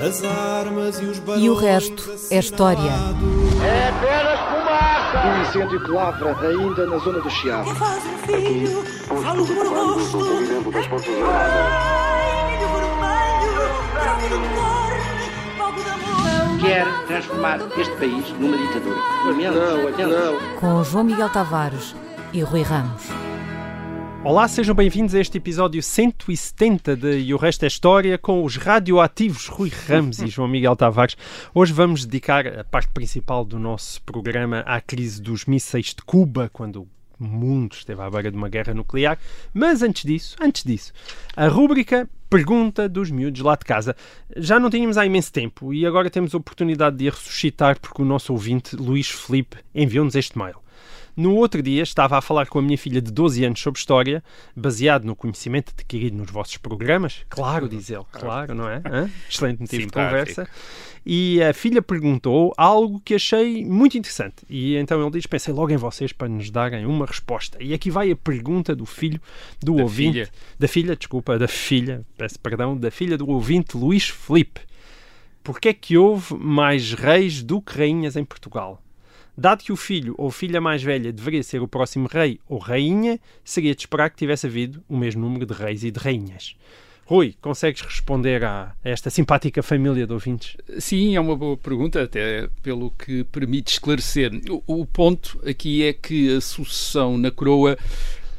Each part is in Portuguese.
As armas e os E o resto é história. É apenas fumaça! Um incêndio que lavra ainda na zona do Chiado. Faz um filho, falo por gosto. Ai, milho vermelho, branco do cor, fogo de amor. Quer transformar este país numa ditadura. Não, que não. Com João Miguel Tavares e Rui Ramos. Olá, sejam bem-vindos a este episódio 170 de E o Resto é História com os radioativos Rui Ramos e João Miguel Tavares. Hoje vamos dedicar a parte principal do nosso programa à crise dos mísseis de Cuba, quando o mundo esteve à beira de uma guerra nuclear. Mas antes disso, antes disso, a rúbrica Pergunta dos miúdos lá de casa. Já não tínhamos há imenso tempo e agora temos a oportunidade de a ressuscitar porque o nosso ouvinte, Luís Felipe, enviou-nos este mail. No outro dia estava a falar com a minha filha de 12 anos sobre história, baseado no conhecimento adquirido nos vossos programas. Claro, diz ele, claro, não é? Hã? Excelente motivo de Simpático. conversa. E a filha perguntou algo que achei muito interessante. E então ele diz: Pensei logo em vocês para nos darem uma resposta. E aqui vai a pergunta do filho do Da ouvinte. filha. Da filha, desculpa, da filha, peço perdão, da filha do ouvinte Luís Felipe. Porquê é que houve mais reis do que rainhas em Portugal? Dado que o filho ou filha mais velha deveria ser o próximo rei ou rainha, seria de esperar que tivesse havido o mesmo número de reis e de rainhas. Rui, consegues responder a esta simpática família de ouvintes? Sim, é uma boa pergunta, até pelo que permite esclarecer. O, o ponto aqui é que a sucessão na coroa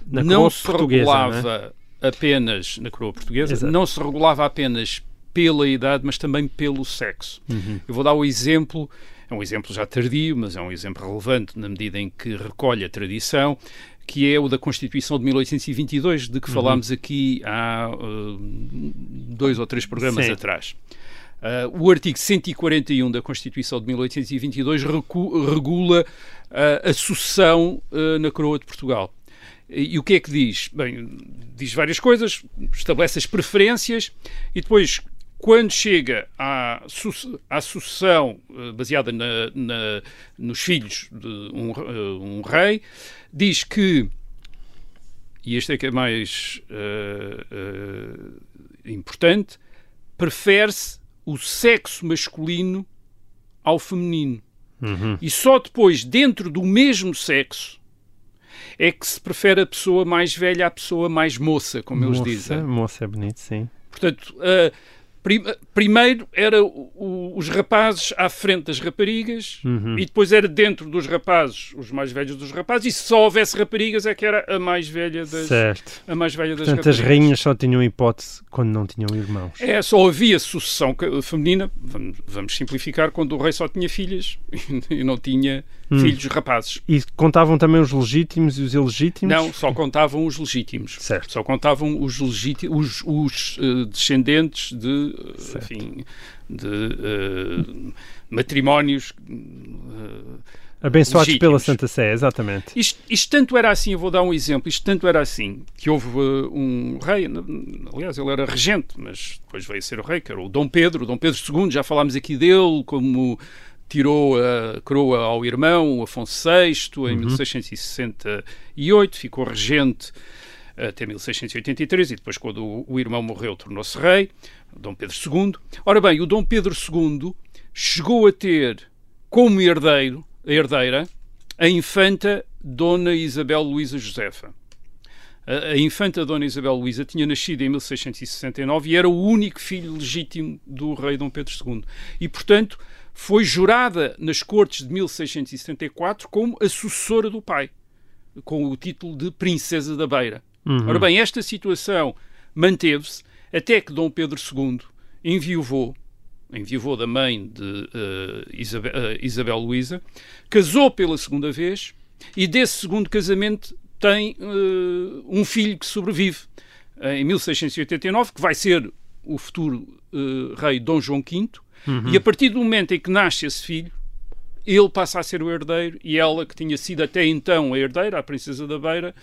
Na não coroa se portuguesa, regulava apenas na coroa portuguesa, Exato. não se regulava apenas pela idade, mas também pelo sexo. Eu vou dar o exemplo, é um exemplo já tardio, mas é um exemplo relevante na medida em que recolhe a tradição, que é o da Constituição de 1822, de que Uhum. falámos aqui há uh, dois ou três programas Sim. atrás. Uh, o artigo 141 da Constituição de 1822 recu- regula uh, a sucessão uh, na coroa de Portugal. E, e o que é que diz? Bem, diz várias coisas, estabelece as preferências e depois, quando chega à, à sucessão uh, baseada na- na- nos filhos de um, uh, um rei, diz que, e este é que é mais uh, uh, importante, prefere-se o sexo masculino ao feminino. E só depois, dentro do mesmo sexo, é que se prefere a pessoa mais velha à pessoa mais moça, como eles moça, dizem. Moça é bonito, sim. Portanto, prim- primeiro era o- os rapazes à frente das raparigas Uhum. e depois era dentro dos rapazes os mais velhos dos rapazes e se só houvesse raparigas é que era a mais velha das, Certo. a mais velha das Portanto, as raparigas. rainhas só tinham hipótese quando não tinham irmãos. É, só havia sucessão feminina, vamos, vamos simplificar, quando o rei só tinha filhas e não tinha Hum. filhos rapazes. E contavam também os legítimos e os ilegítimos? Não, só contavam os legítimos. Certo. Só contavam os legítimos, os, os, eh, descendentes de, Certo. enfim, de eh, matrimónios. eh, Abençoados legítimos. pela Santa Sé, exatamente. Isto, isto tanto era assim, eu vou dar um exemplo, isto tanto era assim, que houve uh, um rei, aliás, ele era regente, mas depois veio a ser o rei, que era o Dom Pedro, o Dom Pedro II, já falámos aqui dele, como tirou a coroa ao irmão, Afonso VI, em 1668, ficou regente até 1683 e depois quando o, o irmão morreu tornou-se rei, Dom Pedro II. Ora bem, o Dom Pedro II chegou a ter como herdeiro, herdeira, a infanta Dona Isabel Luísa Josefa. A, a infanta Dona Isabel Luísa tinha nascido em 1669 e era o único filho legítimo do rei Dom Pedro II. E, portanto, foi jurada nas cortes de 1674 como a sucessora do pai, com o título de Princesa da Beira. Ora bem, esta situação manteve-se até que Dom Pedro II enviuvou, enviuvou da mãe de eh, Isabel, eh, Isabel Luísa, casou pela segunda vez e desse segundo casamento tem eh, um filho que sobrevive em 1689, que vai ser o futuro rei Dom João V, e a partir do momento em que nasce esse filho, ele passa a ser o herdeiro e ela, que tinha sido até então a herdeira, a princesa da Beira,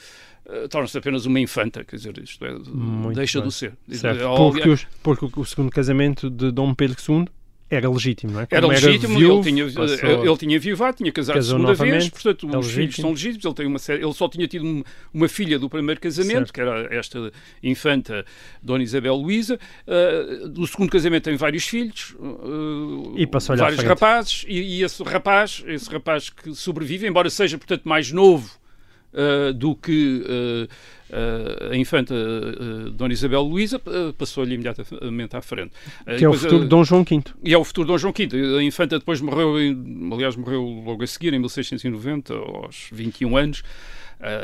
eh, torna-se apenas uma infanta, quer dizer, isto é, Muito deixa bem. de ser. Certo. Porque, os- porque o segundo casamento de Dom Pedro II era legítimo, não é? Era Como legítimo, viúvo, ele, tinha, passou- ele tinha viuvado, tinha casado Casou segunda vez, portanto os filhos legítimo. são legítimos, ele, tem uma série, ele só tinha tido um- uma filha do primeiro casamento, Certo. que era esta infanta Dona Isabel Luísa, uh, do segundo casamento tem vários filhos, uh, E vários rapazes, e, e esse rapaz, esse rapaz que sobrevive, embora seja, portanto, mais novo uh, do que uh, a infanta Dona Isabel Luísa, passou-lhe imediatamente à frente. Que é o depois, futuro Dom João V. e é o futuro de Dom João V. A infanta depois morreu, em- aliás, morreu logo a seguir, em 1690, aos 21 anos.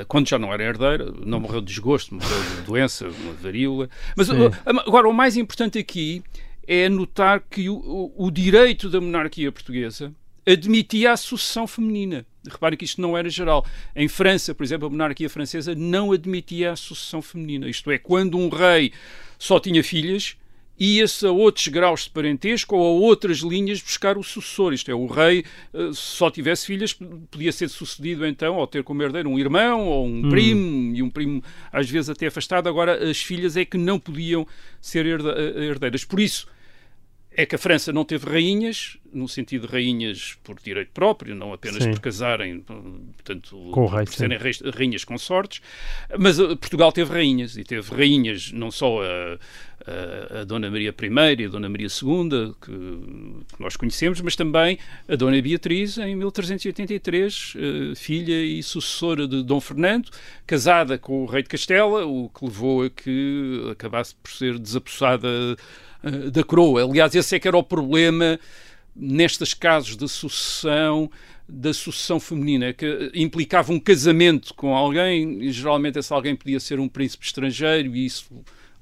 quando já não era herdeira, não morreu de desgosto, morreu de doença, uma varíola. Mas Sim. agora, o mais importante aqui é notar que o- o direito da monarquia portuguesa admitia a sucessão feminina. Repare que isto não era geral. Em França, por exemplo, a monarquia francesa não admitia a sucessão feminina. Isto é, quando um rei só tinha filhas, ia-se a outros graus de parentesco ou a outras linhas buscar o sucessor. Isto é, o rei, eh, se só tivesse filhas, podia ser sucedido então, ou ter como herdeiro um irmão ou um primo, e um primo às vezes até afastado. Agora, as filhas é que não podiam ser eh, herdeiras. Por isso, é que a França não teve rainhas, no sentido de rainhas por direito próprio, não apenas Sim. por casarem, portanto, Com rei, por serem rainhas consortes, mas eh, Portugal teve rainhas, e teve rainhas não só a, a, a Dona Maria I e a Dona Maria II, que, que nós conhecemos, mas também a Dona Beatriz, em 1383, eh, filha e sucessora de Dom Fernando, casada com o rei de Castela, o que levou a que acabasse por ser desapossada eh, da coroa. Aliás, esse é que era o problema nestes casos de sucessão da sucessão feminina, que implicava um casamento com alguém, e geralmente esse alguém podia ser um príncipe estrangeiro e isso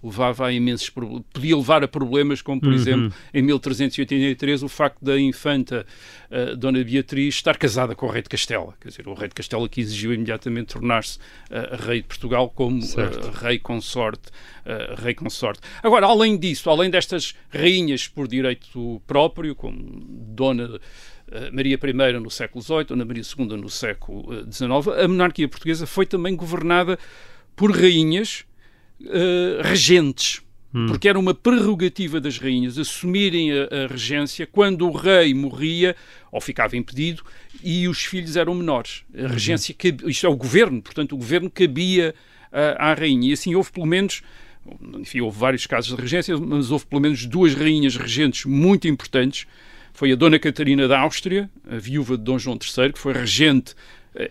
levava a imensos problemas, podia levar a problemas como, por exemplo, em 1383 o facto da infanta eh, Dona Beatriz estar casada com o rei de Castela, quer dizer, o rei de Castela que exigiu imediatamente tornar-se eh, rei de Portugal como eh, rei consorte, rei consorte. Agora, além disso, além destas rainhas por direito próprio, como Dona Maria I no século XVIII, Dona Maria II no século XIX, a monarquia portuguesa foi também governada por rainhas eh, regentes. Porque era uma prerrogativa das rainhas assumirem a, a regência quando o rei morria ou ficava impedido e os filhos eram menores. A regência, cab- isto é o governo, portanto, o governo cabia ah, à rainha. E assim houve pelo menos, enfim, houve vários casos de regência, mas houve pelo menos duas rainhas regentes muito importantes. Foi a Dona Catarina da Áustria, a viúva de Dom João III, que foi regente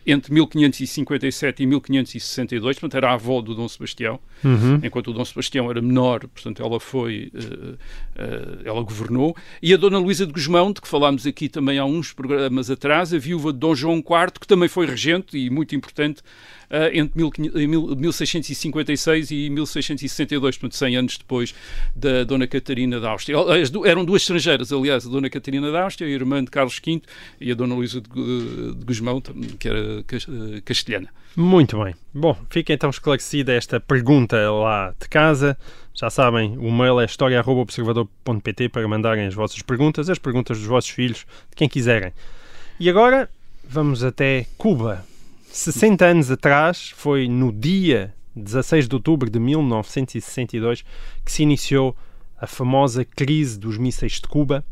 entre 1557 e 1562, portanto era a avó do Dom Sebastião, enquanto o Dom Sebastião era menor, portanto ela foi, eh, eh, ela governou, e a Dona Luísa de Gusmão, de que falámos aqui também há uns programas atrás, a viúva de Dom João IV, que também foi regente e muito importante eh, entre 1500 em mil- 1656 e 1662, portanto 100 anos depois da Dona Catarina da Áustria. Eram duas estrangeiras, aliás, a Dona Catarina da Áustria, a irmã de Carlos V, e a Dona Luísa de, Gu- de Gusmão, tam- que era eh, castelhana. Muito bem. Bom, fica então esclarecida esta pergunta lá de casa. Já sabem, o mail é história.observador.pt para mandarem as vossas perguntas, as perguntas dos vossos filhos, de quem quiserem. E agora vamos até Cuba. 60 anos atrás, foi no dia 16 de outubro de 1962 que se iniciou a famosa crise dos mísseis de Cuba,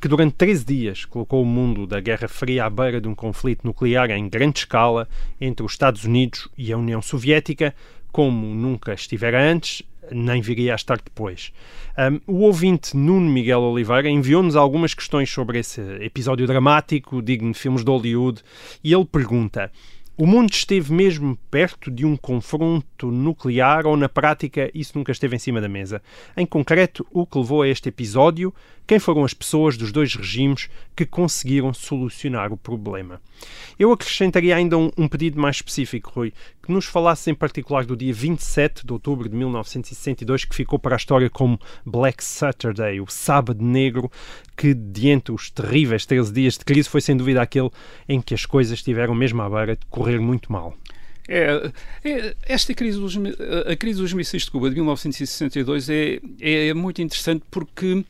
que durante 13 dias colocou o mundo da Guerra Fria à beira de um conflito nuclear em grande escala entre os Estados Unidos e a União Soviética, como nunca estivera antes, nem viria a estar depois. Um, o ouvinte Nuno Miguel Oliveira enviou-nos algumas questões sobre esse episódio dramático, digno de filmes de Hollywood, e ele pergunta: o mundo esteve mesmo perto de um confronto nuclear ou, na prática, isso nunca esteve em cima da mesa? Em concreto, o que levou a este episódio? Quem foram as pessoas dos dois regimes que conseguiram solucionar o problema? Eu acrescentaria ainda um, um pedido mais específico, Rui, que nos falasse em particular do dia 27 de outubro de 1962, que ficou para a história como Black Saturday, o Sábado Negro, que, diante os terríveis 13 dias de crise, foi sem dúvida aquele em que as coisas estiveram mesmo à beira de correr muito mal. É, é, esta crise dos, a crise dos mísseis de Cuba de 1962 é, é muito interessante porque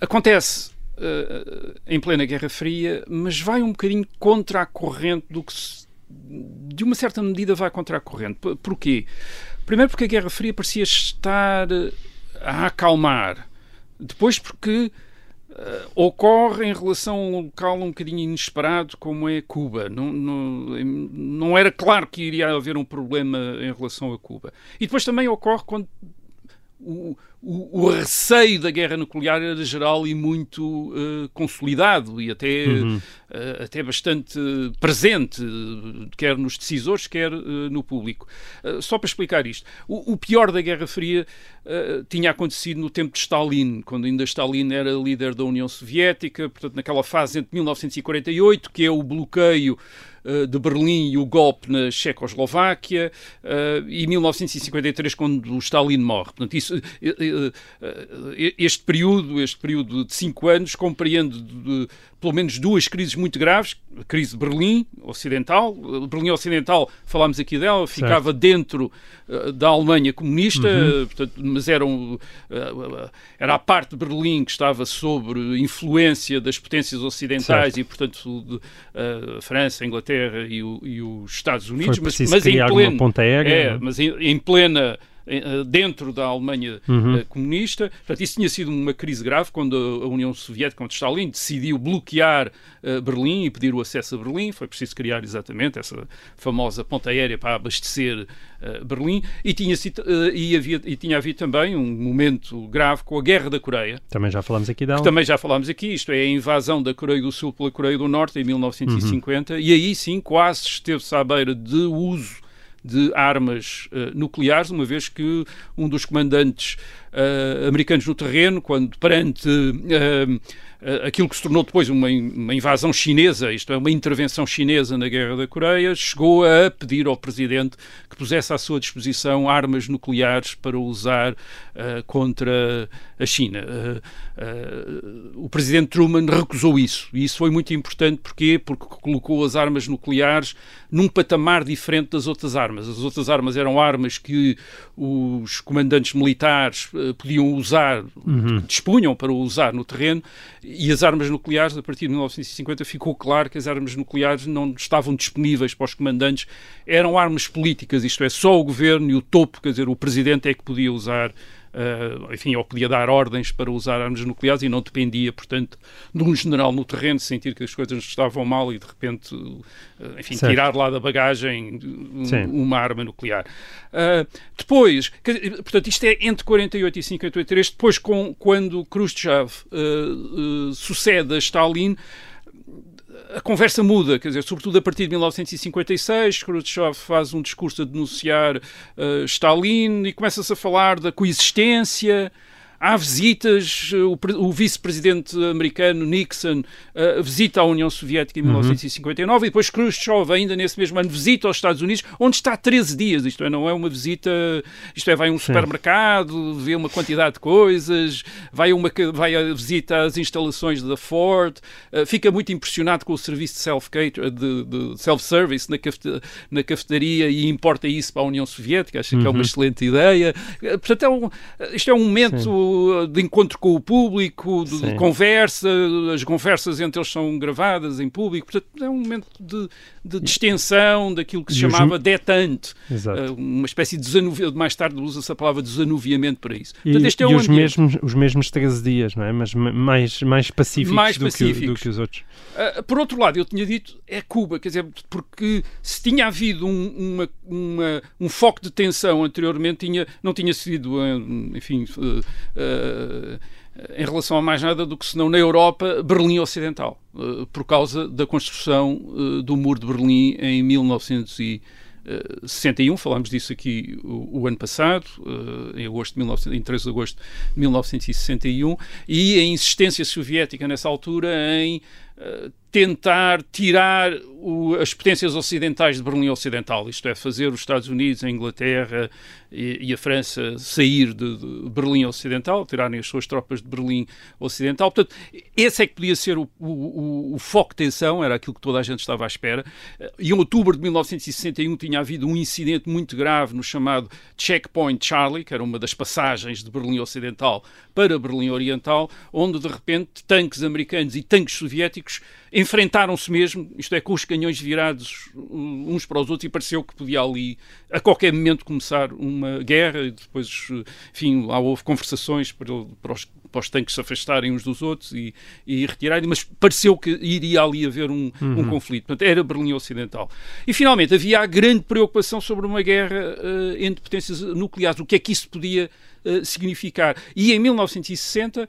acontece uh, em plena Guerra Fria, mas vai um bocadinho contra a corrente do que se, de uma certa medida vai contra a corrente. Por- Porquê? Primeiro porque a Guerra Fria parecia estar uh, a acalmar. Depois porque Uh, ocorre em relação a um local um bocadinho inesperado como é Cuba. Não, não, não, era claro que iria haver um problema em relação a Cuba. E depois também ocorre quando o, o, o, receio da guerra nuclear era geral e muito uh, consolidado e até, uhum. uh, até bastante presente, quer nos decisores, quer uh, no público. só para explicar isto, o, o pior da Guerra Fria tinha acontecido no tempo de Stalin, quando ainda Stalin era líder da União Soviética, portanto, naquela fase entre 1948, que é o bloqueio de Berlim e o golpe na Checoslováquia, e 1953, quando o Stalin morre. Portanto, isso, este período, este período de cinco anos, compreende de, pelo menos duas crises muito graves, a crise de Berlim Ocidental, Berlim Ocidental, falámos aqui dela, ficava certo. dentro uh, da Alemanha comunista, uhum. portanto, mas era, um, uh, era a parte de Berlim que estava sob influência das potências ocidentais certo. e, portanto, de, uh, a França, a Inglaterra e, o, e, os Estados Unidos, mas, mas em plena, aérea, é, mas em, em plena eh, dentro da Alemanha uhum. Eh, comunista. Portanto, isso tinha sido uma crise grave quando a União Soviética, quando Stalin, decidiu bloquear Berlim e pedir o acesso a Berlim. Foi preciso criar exatamente essa famosa ponta aérea para abastecer Berlim. E tinha, uh, e, havia, e tinha havido também um momento grave com a Guerra da Coreia. Também já falámos aqui dela. Também já falámos aqui. Isto é a invasão da Coreia do Sul pela Coreia do Norte em 1950. Uhum. E aí sim quase esteve-se à beira de uso de armas uh, nucleares, uma vez que um dos comandantes uh, americanos no terreno, quando perante uh, aquilo que se tornou depois uma, uma, invasão chinesa, isto é, uma intervenção chinesa na Guerra da Coreia, chegou a pedir ao presidente que pusesse à sua disposição armas nucleares para usar contra a China. O presidente Truman recusou isso, e isso foi muito importante, porquê? Porque colocou as armas nucleares num patamar diferente das outras armas. As outras armas eram armas que os comandantes militares podiam usar, uhum. dispunham para usar no terreno, e as armas nucleares, a partir de 1950, ficou claro que as armas nucleares não estavam disponíveis para os comandantes, eram armas políticas, isto é, só o governo e o topo, quer dizer, o presidente é que podia usar Uh, enfim, ou podia dar ordens para usar armas nucleares e não dependia, portanto, de um general no terreno sentir que as coisas estavam mal e de repente, uh, enfim, certo. tirar lá da bagagem um, uma arma nuclear. Uh, depois, portanto, isto é entre 48 e 53, depois com, quando Khrushchev sucede a Stalin, a conversa muda, quer dizer, sobretudo a partir de 1956, Khrushchev faz um discurso a denunciar uh, Stalin e começa-se a falar da coexistência Há visitas, o, o vice-presidente americano Nixon uh, visita a União Soviética em 1959 uhum. e depois Khrushchev, ainda nesse mesmo ano, visita aos Estados Unidos, onde está 13 dias. Isto é, não é uma visita, isto é, vai a um supermercado, vê uma quantidade de coisas, vai a, uma, vai a visita às instalações da Ford, uh, fica muito impressionado com o serviço de self-service de, de self na, na cafetaria e importa isso para a União Soviética. Acho uhum. que é uma uhum. excelente ideia. Portanto, é um, isto é um momento. Sim de encontro com o público, de, de, conversa, as conversas entre eles são gravadas em público, portanto é um momento de, de distensão daquilo que se e chamava os... detente, uh, uma espécie de desanuviamento, mais tarde usa-se a palavra desanuviamento para isso. E, portanto, este é e um os, mesmos, os mesmos 13 dias, não é? Mas mais, mais pacíficos, mais do, pacíficos. Que, do que os outros. Uh, por outro lado, eu tinha dito, é Cuba, quer dizer, porque se tinha havido um, uma, uma, um foco de tensão anteriormente, tinha, não tinha sido, enfim, uh, uh, em relação a mais nada do que senão na Europa, Berlim Ocidental, uh, por causa da construção uh, do Muro de Berlim em 1961. Falámos disso aqui o, o ano passado, em, agosto de 19, em 3 de agosto de 1961, e a insistência soviética nessa altura em tentar tirar o, as potências ocidentais de Berlim Ocidental, isto é, fazer os Estados Unidos, a Inglaterra e, e a França sair de, de, Berlim Ocidental, tirarem as suas tropas de Berlim Ocidental. Portanto, esse é que podia ser o, o, o, foco de tensão, era aquilo que toda a gente estava à espera. Em outubro de 1961 tinha havido um incidente muito grave no chamado Checkpoint Charlie, que era uma das passagens de Berlim Ocidental para Berlim Oriental, onde de repente tanques americanos e tanques soviéticos enfrentaram-se mesmo, isto é, com os canhões virados uns para os outros, e pareceu que podia ali, a qualquer momento, começar um uma guerra e depois, enfim, lá houve conversações para, para os para os tanques se afastarem uns dos outros e, e retirarem, mas pareceu que iria ali haver um, uhum. um conflito. Portanto, era Berlim Ocidental. E, finalmente, havia a grande preocupação sobre uma guerra uh, entre potências nucleares. O que é que isso podia uh, significar? E, em 1960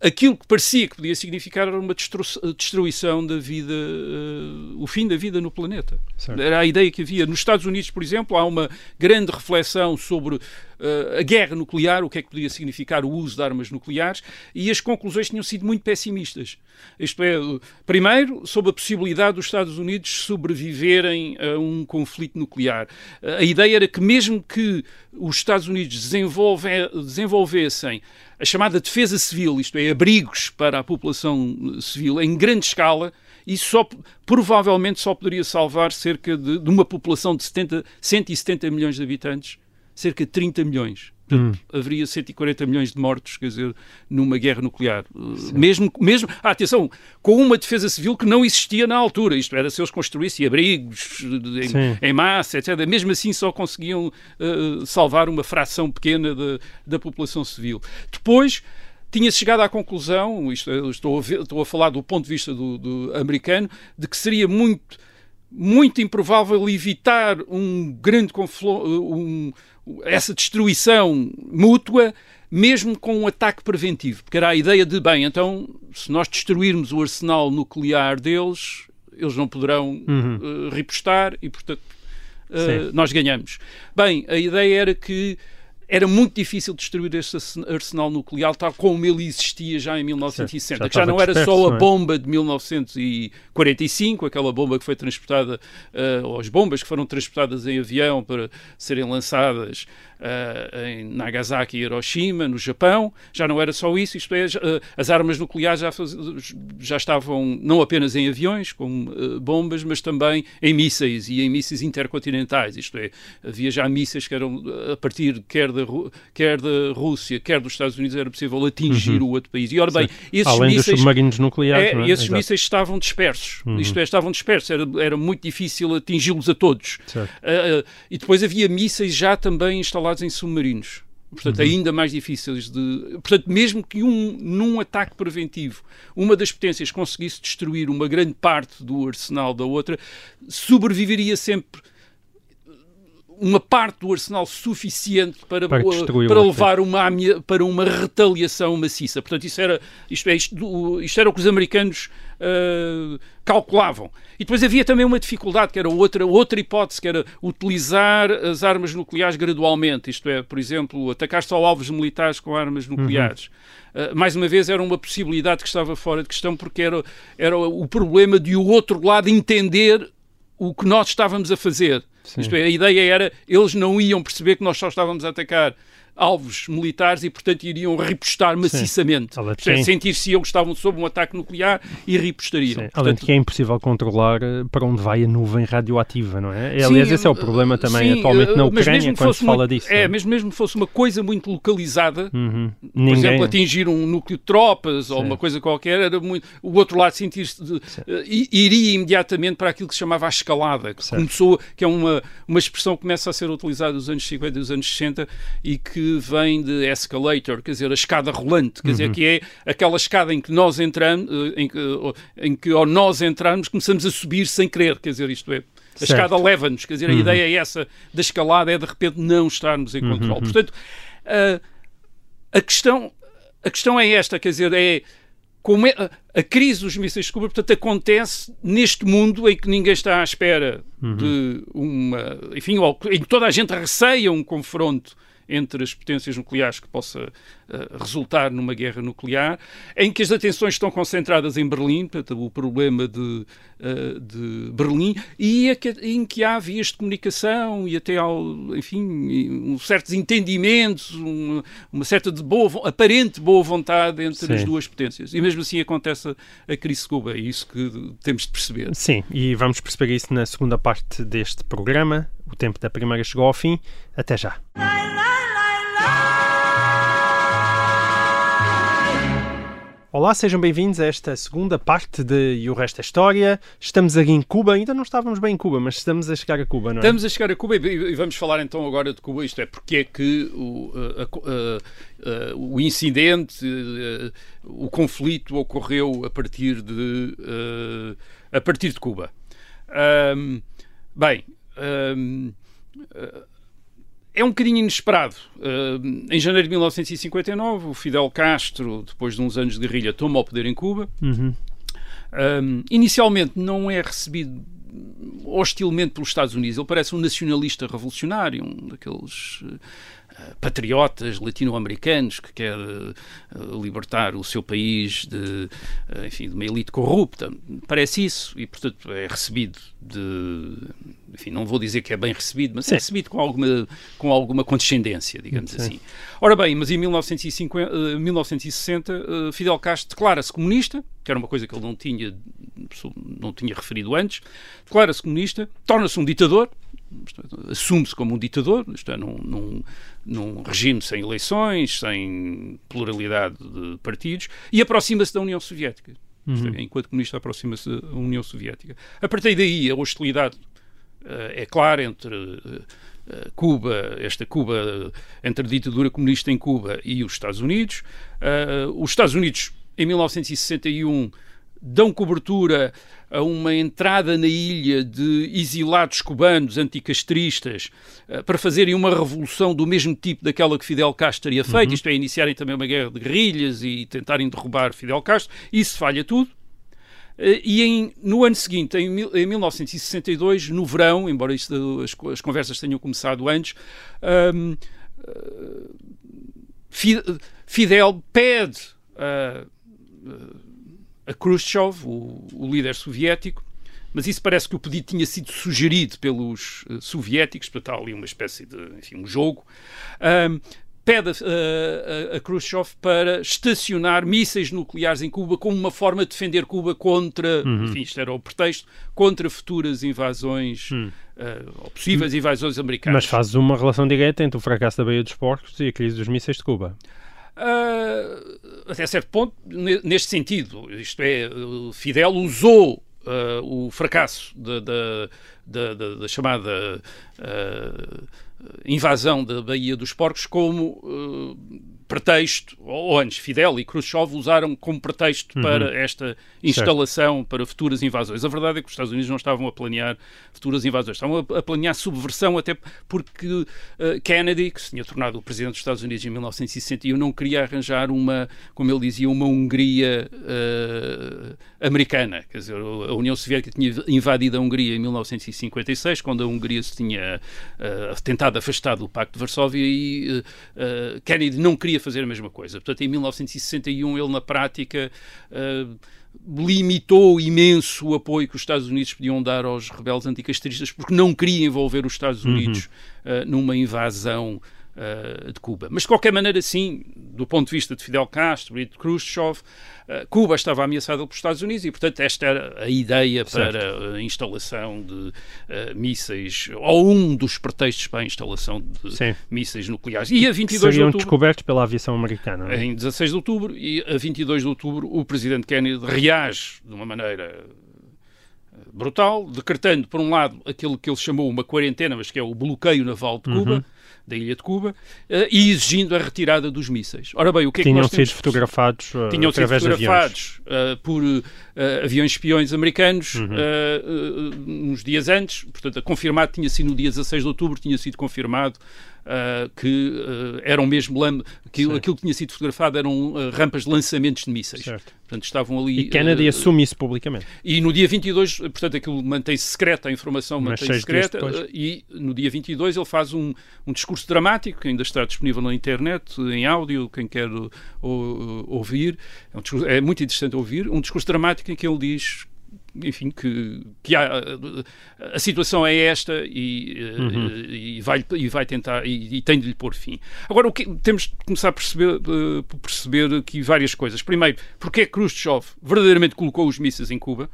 aquilo que parecia que podia significar era uma destruição da vida, uh, o fim da vida no planeta. Certo. Era a ideia que havia. Nos Estados Unidos, por exemplo, há uma grande reflexão sobre uh, a guerra nuclear, o que é que podia significar o uso de armas nucleares, e as conclusões tinham sido muito pessimistas. Isto é, primeiro, sobre a possibilidade dos Estados Unidos sobreviverem a um conflito nuclear. A ideia era que, mesmo que os Estados Unidos desenvolve, desenvolvessem a chamada defesa civil, isto é, abrigos para a população civil em grande escala, isso só, provavelmente só poderia salvar cerca de, de uma população de 70, 170 milhões de habitantes, cerca de 30 milhões. Hum. haveria 140 milhões de mortos, quer dizer, numa guerra nuclear. Mesmo, mesmo ah, atenção, com uma defesa civil que não existia na altura. Isto era, se eles construíssem abrigos em, em massa, etc. Mesmo assim só conseguiam uh, salvar uma fração pequena de, da população civil. Depois tinha chegado à conclusão, isto, estou, a ver, estou a falar do ponto de vista do, do americano, de que seria muito muito improvável evitar um grande conflito, um, essa destruição mútua, mesmo com um ataque preventivo. Porque era a ideia de, bem, então, se nós destruirmos o arsenal nuclear deles, eles não poderão uhum. uh, repostar e, portanto, uh, nós ganhamos. Bem, a ideia era que era muito difícil destruir este arsenal nuclear tal como ele existia já em 1960, já que já não era só a é? bomba de 1945, aquela bomba que foi transportada, uh, ou as bombas que foram transportadas em avião para serem lançadas uh, em Nagasaki e Hiroshima, no Japão. Já não era só isso, isto é, uh, as armas nucleares já, faz, já estavam não apenas em aviões, como uh, bombas, mas também em mísseis e em mísseis intercontinentais. Isto é, havia já mísseis que eram, a partir quer da, quer da Rússia, quer dos Estados Unidos, era possível atingir uhum. o outro país. E, ora bem, esses Além mísseis, dos submarinos nucleares. É, é? Esses Exato. mísseis estavam dispersos. Uhum. Isto é, estavam dispersos. Era, era muito difícil atingi-los a todos. e depois havia mísseis já também instalados em submarinos. Portanto, uhum. ainda mais difíceis de. Portanto, mesmo que um, num ataque preventivo uma das potências conseguisse destruir uma grande parte do arsenal da outra, sobreviveria sempre uma parte do arsenal suficiente para, para, para levar uma, para uma retaliação maciça. Portanto, isso era, isto, é, isto, isto era o que os americanos uh, calculavam. E depois havia também uma dificuldade, que era outra, outra hipótese, que era utilizar as armas nucleares gradualmente. Isto é, por exemplo, atacar só alvos militares com armas nucleares. Uhum. Uh, mais uma vez, era uma possibilidade que estava fora de questão, porque era, era o problema de o outro lado entender o que nós estávamos a fazer. Isto é, a ideia era, eles não iam perceber que nós só estávamos a atacar alvos militares e, portanto, iriam repostar maciçamente. Sentir-se-iam que estavam sob um ataque nuclear e repostariam. Sim. Portanto, Além de que é impossível controlar eh, para onde vai a nuvem radioativa, não é? Sim, Aliás, esse é o problema também sim, atualmente na Ucrânia, quando se fala disso. É, é, mesmo que fosse uma coisa muito localizada, uhum. por exemplo, atingir um núcleo de tropas ou uma coisa qualquer, era muito... o outro lado sentir-se... Uh, iria imediatamente para aquilo que se chamava a escalada, que certo. começou, que é uma, uma expressão que começa a ser utilizada nos anos 50 e nos anos 60 e que que vem de escalator, quer dizer, a escada rolante, quer uhum. dizer, que é aquela escada em que nós entramos, eh, em que, em que ao nós entrarmos começamos a subir sem querer, quer dizer, isto é, a certo. escada leva-nos, quer dizer, a uhum. ideia é essa da escalada, é de repente não estarmos em uhum, controle. Uhum. Portanto, a, a, questão, a questão é esta, quer dizer, é como é, a crise dos mísseis de Cuba, portanto, acontece neste mundo em que ninguém está à espera uhum. de uma. Enfim, em que toda a gente receia um confronto entre as potências nucleares que possa uh, resultar numa guerra nuclear, em que as atenções estão concentradas em Berlim, portanto, o problema de, uh, de Berlim, e em que há vias de comunicação e até, ao, enfim, um certos entendimentos, uma, uma certa de boa, aparente boa vontade entre Sim. as duas potências. E mesmo assim acontece a, a crise de Cuba, é isso que temos de perceber. Sim, e vamos perceber isso na segunda parte deste programa. O tempo da primeira chegou ao fim. Até já. Olá, sejam bem-vindos a esta segunda parte de E o Resto é História. Estamos aqui em Cuba, ainda não estávamos bem em Cuba, mas estamos a chegar a Cuba, não é? Estamos a chegar a Cuba e vamos falar então agora de Cuba, isto é, porque é que o, a- a- a- o incidente, eh, o conflito ocorreu a partir de, eh, a partir de Cuba. Ahm, bem, eh, é um bocadinho inesperado. Ahm, em janeiro de 1959, o Fidel Castro, depois de uns anos de guerrilha, toma o poder em Cuba. Uhum. Um, inicialmente não é recebido hostilmente pelos Estados Unidos. Ele parece um nacionalista revolucionário, um daqueles eh, patriotas latino-americanos que quer eh, libertar o seu país de, eh, enfim, de uma elite corrupta. Parece isso e, portanto, é recebido de... Enfim, não vou dizer que é bem recebido, mas Sim. é recebido com alguma, com alguma condescendência, digamos Sim. assim. Ora bem, mas em 1950, eh, 1960 eh, Fidel Castro declara-se comunista, que era uma coisa que ele não tinha, não tinha referido antes, declara-se comunista, torna-se um ditador, é, assume-se como um ditador, isto é, num, num, num regime sem eleições, sem pluralidade de partidos, e aproxima-se da União Soviética. É, enquanto comunista, aproxima-se da União Soviética. A partir daí, a hostilidade eh, é clara entre eh, Cuba, esta Cuba, entre a ditadura comunista em Cuba e os Estados Unidos. Eh, os Estados Unidos, em 1961, dão cobertura a uma entrada na ilha de exilados cubanos anticastristas eh, para fazerem uma revolução do mesmo tipo daquela que Fidel Castro teria feito, isto é, iniciarem também uma guerra de guerrilhas e tentarem derrubar Fidel Castro. Isso falha tudo. Eh, E em- no ano seguinte, em, mil- em 1962, no verão, embora isto- as, as conversas tenham começado antes, ahm, eh, Fi- Fidel pede a, a Khrushchev, o, o líder soviético, mas isso parece que o pedido tinha sido sugerido pelos eh, soviéticos, há ali uma espécie de, enfim, um jogo. Ahm, pede a, a, a Khrushchev para estacionar mísseis nucleares em Cuba como uma forma de defender Cuba contra, enfim, isto era o pretexto, contra futuras invasões eh, ou possíveis invasões americanas. Mas fazes uma relação direta entre o fracasso da Baía dos Porcos e a crise dos mísseis de Cuba. Ah, até certo ponto, ne- neste sentido, isto é, uh, Fidel usou ah, o fracasso da, da- da- da- da chamada ah, invasão da Baía dos Porcos como pretexto, ou antes, Fidel e Khrushchev usaram como pretexto para esta instalação, para futuras invasões. A verdade é que os Estados Unidos não estavam a planear futuras invasões, estavam a, a planear subversão, até porque ah, Kennedy, que se tinha tornado o presidente dos Estados Unidos em 1961, não queria arranjar uma, como ele dizia, uma Hungria ah, americana. Quer dizer, a União Soviética tinha invadido a Hungria em 1956, quando a Hungria se tinha ah, tentado afastar do Pacto de Varsóvia e Kennedy não queria fazer a mesma coisa. Portanto, em 1961 ele, na prática, ah, limitou imenso o apoio que os Estados Unidos podiam dar aos rebeldes anticastristas porque não queria envolver os Estados Unidos ah, numa invasão de Cuba. Mas, de qualquer maneira, sim, do ponto de vista de Fidel Castro e de Khrushchev, ah, Cuba estava ameaçada pelos Estados Unidos e, portanto, esta era a ideia Certo. para a instalação de ah, mísseis, ou um dos pretextos para a instalação de Sim. mísseis nucleares. E a Que 22 de seriam outubro... descobertos pela aviação americana. é? Em 16 de outubro e a 22 de outubro o presidente Kennedy reage de uma maneira eh, brutal, decretando, por um lado, aquilo que ele chamou uma quarentena, mas que é o bloqueio naval de Cuba, Uhum. Da ilha de Cuba, eh, e exigindo a retirada dos mísseis. Ora bem, o que é que Tinham sido fotografados uh, tinham sido fotografados uh, por uh, aviões espiões americanos Uhum. uh, uh, uns dias antes, portanto, confirmado tinha sido no dia 16 de outubro, tinha sido confirmado uh, que uh, eram mesmo que Certo. aquilo que tinha sido fotografado eram uh, rampas de lançamentos de mísseis. Certo. Portanto, estavam ali. E Kennedy assume isso publicamente. e no dia 22, portanto, aquilo mantém-se secreta, a informação mantém-se secreta, e no dia 22 ele faz um, um discurso dramático, que ainda está disponível na internet, em áudio, quem quer o- o- ouvir. É, um discurso- é muito interessante ouvir. Um discurso dramático em que ele diz enfim, que, que há, a situação é esta e, eh, Uhum. e, vai, e vai tentar e, e tem de lhe pôr fim. Agora, o que, temos de começar a perceber, por perceber aqui várias coisas. Primeiro, porque é que Khrushchev verdadeiramente colocou os mísseis em Cuba?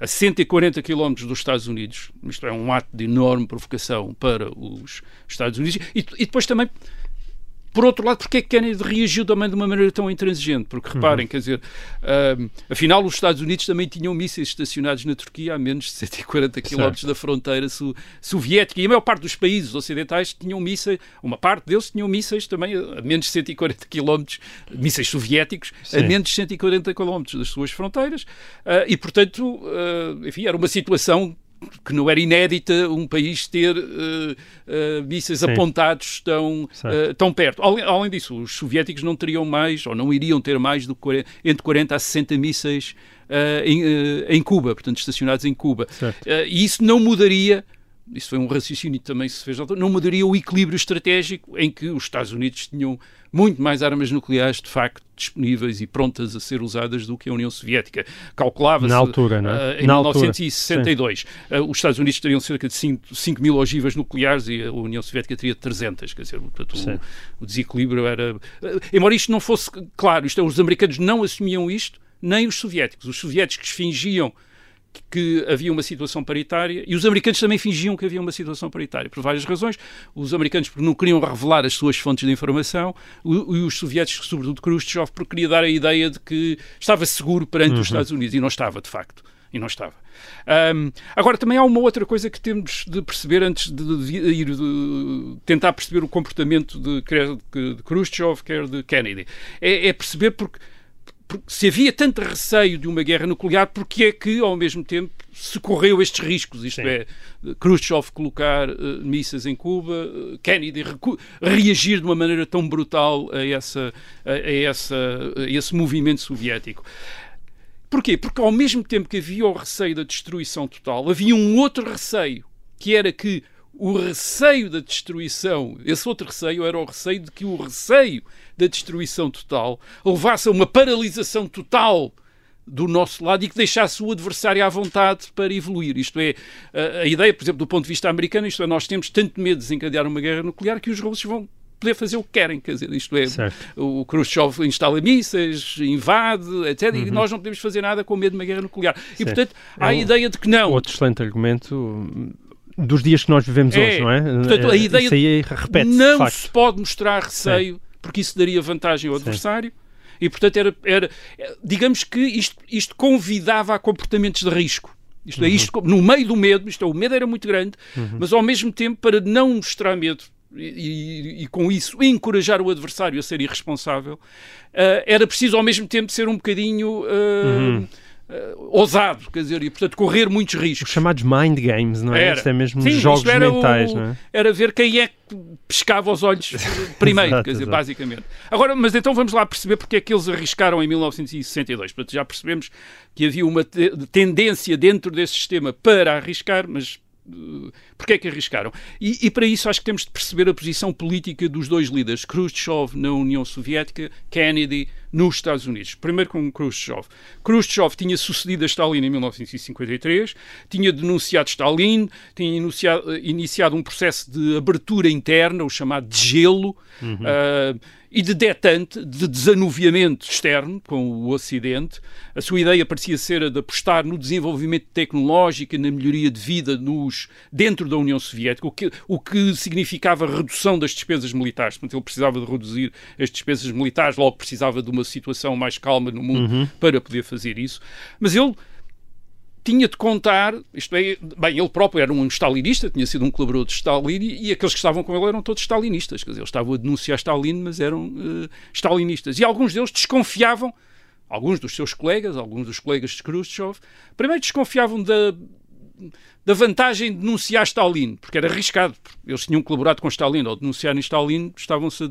a 140 quilómetros dos Estados Unidos. Isto é um ato de enorme provocação para os Estados Unidos. E, e depois também Por outro lado, porque é que Kennedy reagiu também de uma maneira tão intransigente? Porque reparem, quer dizer, uh, afinal os Estados Unidos também tinham mísseis estacionados na Turquia a menos de 140 km da fronteira so soviética e a maior parte dos países ocidentais tinham mísseis, uma parte deles tinham mísseis também a menos de 140 km, mísseis soviéticos, Sim. a menos de 140 km das suas fronteiras uh, e, portanto, uh, enfim, era uma situação que não era inédita um país ter uh, uh, mísseis Sim. apontados tão, uh, tão perto. Além, além, disso, os soviéticos não teriam mais, ou não iriam ter mais, do que entre 40 a 60 mísseis em, em, Cuba, portanto, estacionados em Cuba. e isso não mudaria isso foi um raciocínio que também se fez, não mudaria o equilíbrio estratégico em que os Estados Unidos tinham muito mais armas nucleares de facto disponíveis e prontas a ser usadas do que a União Soviética. Calculava-se na altura, não é? Uh, em Na 1962 uh, os Estados Unidos teriam cerca de 5, 5 mil ogivas nucleares e a União Soviética teria 300, quer dizer, portanto, o, o, desequilíbrio era... Uh, embora isto não fosse claro, isto é, os americanos não assumiam isto, nem os soviéticos. Os soviéticos fingiam que havia uma situação paritária e os americanos também fingiam que havia uma situação paritária, por várias razões. Os americanos porque não queriam revelar as suas fontes de informação e os soviéticos, sobretudo Khrushchev, porque queria dar a ideia de que estava seguro perante uhum. os Estados Unidos e não estava, de facto. E não estava. Um, agora, também há uma outra coisa que temos de perceber antes de, ir de, tentar perceber o comportamento de, de Khrushchev, quer de Kennedy. É, é perceber porque se havia tanto receio de uma guerra nuclear, porque é que, ao mesmo tempo, se correu estes riscos? Isto Sim. é, Khrushchev colocar uh, mísseis em Cuba, uh, Kennedy reagir de uma maneira tão brutal a, essa, a, a, essa, a esse movimento soviético. Porquê? Porque ao mesmo tempo que havia o receio da destruição total, havia um outro receio, que era que o receio da destruição, esse outro receio era o receio de que o receio da destruição total levasse a uma paralisação total do nosso lado e que deixasse o adversário à vontade para evoluir. Isto é, a, ideia, por exemplo, do ponto de vista americano, isto é, nós temos tanto medo de desencadear uma guerra nuclear que os russos vão poder fazer o que querem, quer dizer, isto é, certo. o Khrushchev instala mísseis, invade, etc, uhum. e nós não podemos fazer nada com medo de uma guerra nuclear. Certo. E, portanto, há é um, a ideia de que não. Outro excelente argumento dos dias que nós vivemos é, hoje, não é? Portanto, a ideia isso aí repete não se pode mostrar receio, é. porque isso daria vantagem ao adversário. E, portanto, era, era digamos que isto, isto convidava a comportamentos de risco. Isto é, uhum. isto, no meio do medo, isto é, o medo era muito grande, uhum. mas ao mesmo tempo, para não mostrar medo e, e, e, com isso encorajar o adversário a ser irresponsável, uh, era preciso ao mesmo tempo ser um bocadinho. Uh, uhum uh, ousado, quer dizer, e portanto correr muitos riscos. Os chamados mind games, não é? Era. Isto é mesmo Sim, jogos mentais, o, não é? Era ver quem é que pescava os olhos primeiro, exato, quer dizer, exato. basicamente. Agora, mas então vamos lá perceber porque é que eles arriscaram em 1962. Portanto, já percebemos que havia uma tendência dentro desse sistema para arriscar, mas porque é que arriscaram? E, e, para isso acho que temos de perceber a posição política dos dois líderes, Khrushchev na União Soviética, Kennedy nos Estados Unidos. Primeiro com Khrushchev. Khrushchev tinha sucedido a Stalin em 1953, tinha denunciado Stalin, tinha iniciado, iniciado um processo de abertura interna, o chamado de gelo, uhum. uh, e de detente, de desanuviamento externo com o Ocidente. A sua ideia parecia ser a de apostar no desenvolvimento tecnológico e na melhoria de vida nos, dentro da União Soviética, o que, o que significava redução das despesas militares. Portanto, ele precisava de reduzir as despesas militares, logo precisava de uma situação mais calma no mundo uhum. para poder fazer isso. Mas ele tinha de contar, isto é, bem, ele próprio era um stalinista, tinha sido um colaborador de Stalin e, aqueles que estavam com ele eram todos stalinistas, quer dizer, eles estavam a denunciar Stalin, mas eram uh, stalinistas. E alguns deles desconfiavam, alguns dos seus colegas, alguns dos colegas de Khrushchev, primeiro desconfiavam da da vantagem de denunciar Stalin, porque era arriscado. Eles tinham colaborado com Stalin, ou denunciarem Stalin, estavam-se,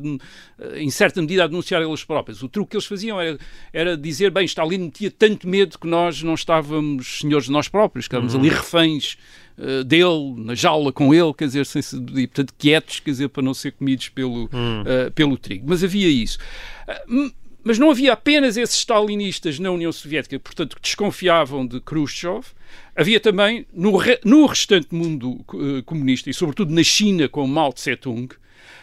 eh, em certa medida, a denunciar eles próprios. O truque que eles faziam era, era dizer, bem, Stalin metia tanto medo que nós não estávamos senhores de nós próprios, que estávamos uhum. ali reféns uh, dele, na jaula com ele, quer dizer, sem, e, portanto, quietos, quer dizer, para não ser comidos pelo, uhum. uh, pelo trigo. Mas havia isso. Uh, mas não havia apenas esses stalinistas na União Soviética, portanto, que desconfiavam de Khrushchev. Havia também, no, re, no restante mundo uh, comunista, e sobretudo na China, com Mao Tse-tung,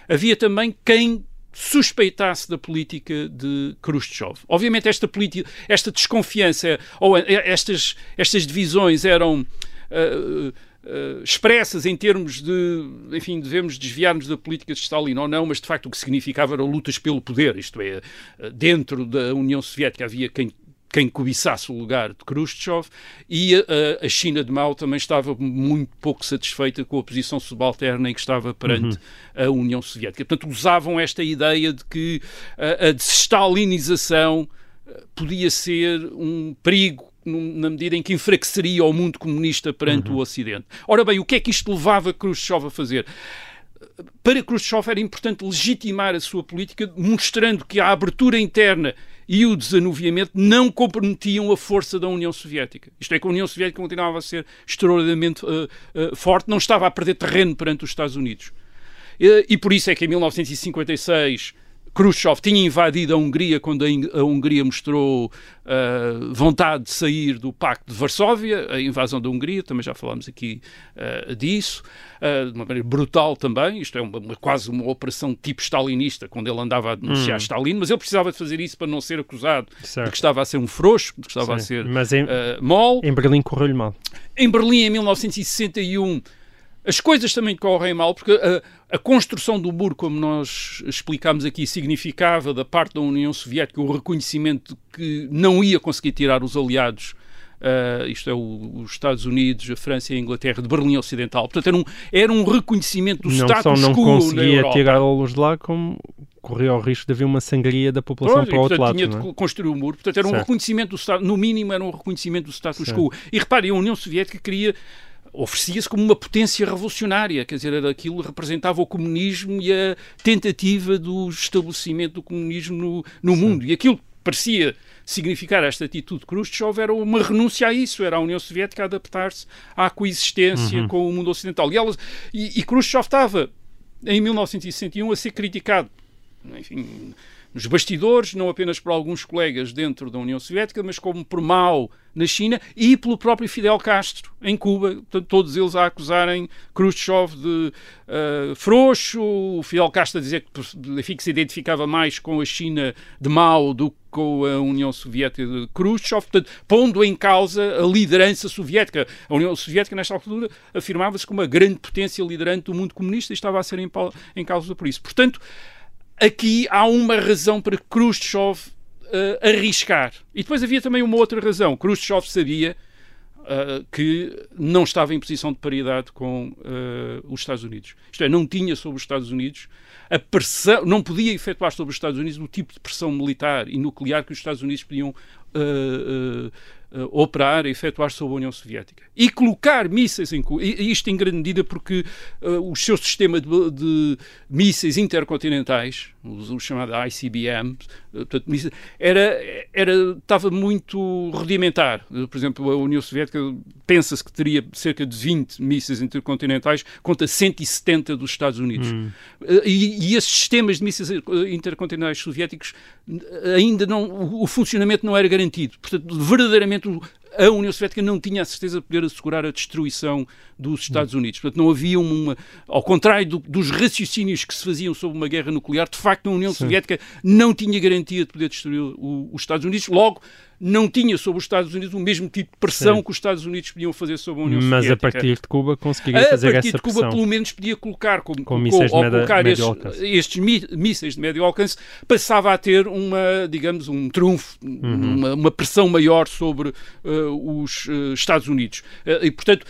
havia também quem suspeitasse da política de Khrushchev. Obviamente esta política, esta desconfiança ou estas, estas divisões eram uh, uh, expressas em termos de, enfim, devemos desviar-nos da política de Stalin ou não, mas de facto o que significava eram lutas pelo poder, isto é, dentro da União Soviética havia quem quem cobiçasse o lugar de Khrushchev e a, a, China de Mao também estava muito pouco satisfeita com a posição subalterna em que estava perante uhum. a União Soviética. Portanto, usavam esta ideia de que a, a desestalinização eh, podia ser um perigo na medida em que enfraqueceria o mundo comunista perante uhum. o Ocidente. Ora bem, o que é que isto levava Khrushchev a fazer? Para Khrushchev era importante legitimar a sua política, mostrando que a abertura interna e o desanuviamento não comprometiam a força da União Soviética. Isto é, que a União Soviética continuava a ser extraordinariamente uh, uh, forte, não estava a perder terreno perante os Estados Unidos. Uh, e por isso é que em 1956 Khrushchev tinha invadido a Hungria quando a Hungria mostrou uh, vontade de sair do Pacto de Varsóvia, a invasão da Hungria, também já falámos aqui uh, disso, uh, de uma maneira brutal também, isto é uma, uma, quase uma operação tipo stalinista, quando ele andava a denunciar hum. Stalin, mas ele precisava de fazer isso para não ser acusado certo. de que estava a ser um frouxo, de que estava a ser mas em, mol. Em Berlim correu-lhe mal. Em Berlim, em 1961 as coisas também correm mal, porque a, a, construção do muro, como nós explicámos aqui, significava da parte da União Soviética o reconhecimento que não ia conseguir tirar os aliados Uh, isto é, o, os Estados Unidos, a França e a Inglaterra, de Berlim Ocidental. Portanto, era um, era um reconhecimento do não status quo não conseguia tirá-los de lá, como corria o risco de haver uma sangria da população para o outro lado. tinha é? de construir o um muro. Portanto, era certo. um reconhecimento do status, no mínimo era um reconhecimento do status quo. E reparem, a União Soviética queria oferecia-se como uma potência revolucionária, quer dizer, aquilo representava o comunismo e a tentativa do estabelecimento do comunismo no, no mundo. E aquilo parecia significar esta atitude de Khrushchev era uma renúncia a isso, era a União Soviética adaptar-se à coexistência uhum. com o mundo ocidental. E, elas, e, e Khrushchev estava, em 1961, a ser criticado, enfim, nos bastidores, não apenas por alguns colegas dentro da União Soviética, mas como por Mao na China e pelo próprio Fidel Castro em Cuba, portanto, todos eles a acusarem Khrushchev de uh, frouxo, o Fidel Castro a dizer que, enfim, que se identificava mais com a China de Mao do que com a União Soviética de Khrushchev, portanto, pondo em causa a liderança soviética. A União Soviética, nesta altura, afirmava-se como uma grande potência liderante do mundo comunista e estava a ser em, em causa por isso. Portanto, aqui há uma razão para Khrushchev uh, arriscar. E depois havia também uma outra razão. Khrushchev sabia uh, que não estava em posição de paridade com uh, os Estados Unidos. Isto é, não tinha sobre os Estados Unidos a pressão, não podia efetuar sobre os Estados Unidos o tipo de pressão militar e nuclear que os Estados Unidos podiam uh, operar, efetuar sobre a União Soviética. E colocar mísseis em Cuba, e isto em grande medida porque uh, o seu sistema de, de mísseis intercontinentais, o, o chamado ICBM, portanto, era, era, estava muito rudimentar. Por exemplo, a União Soviética pensa-se que teria cerca de 20 mísseis intercontinentais contra 170 dos Estados Unidos. Hum. E, e, esses sistemas de mísseis intercontinentais soviéticos ainda não, o, o funcionamento não era garantido. Portanto, verdadeiramente a União Soviética não tinha a certeza de poder assegurar a destruição dos Estados Unidos. Portanto, não havia uma. Ao contrário do, dos raciocínios que se faziam sobre uma guerra nuclear, de facto, a União Sim. Soviética não tinha garantia de poder destruir o, os Estados Unidos. Logo, não tinha sobre os Estados Unidos o mesmo tipo de pressão Sim. que os Estados Unidos podiam fazer sobre a União Mas Soviética. Mas a partir de Cuba conseguiria fazer essa pressão. A partir de Cuba, pelo menos, podia colocar, como, com mísseis de colocar estes, estes, mísseis de médio alcance, passava a ter uma, digamos, um trunfo, uhum. uma, uma, pressão maior sobre uh, os uh, Estados Unidos. Uh, e, portanto,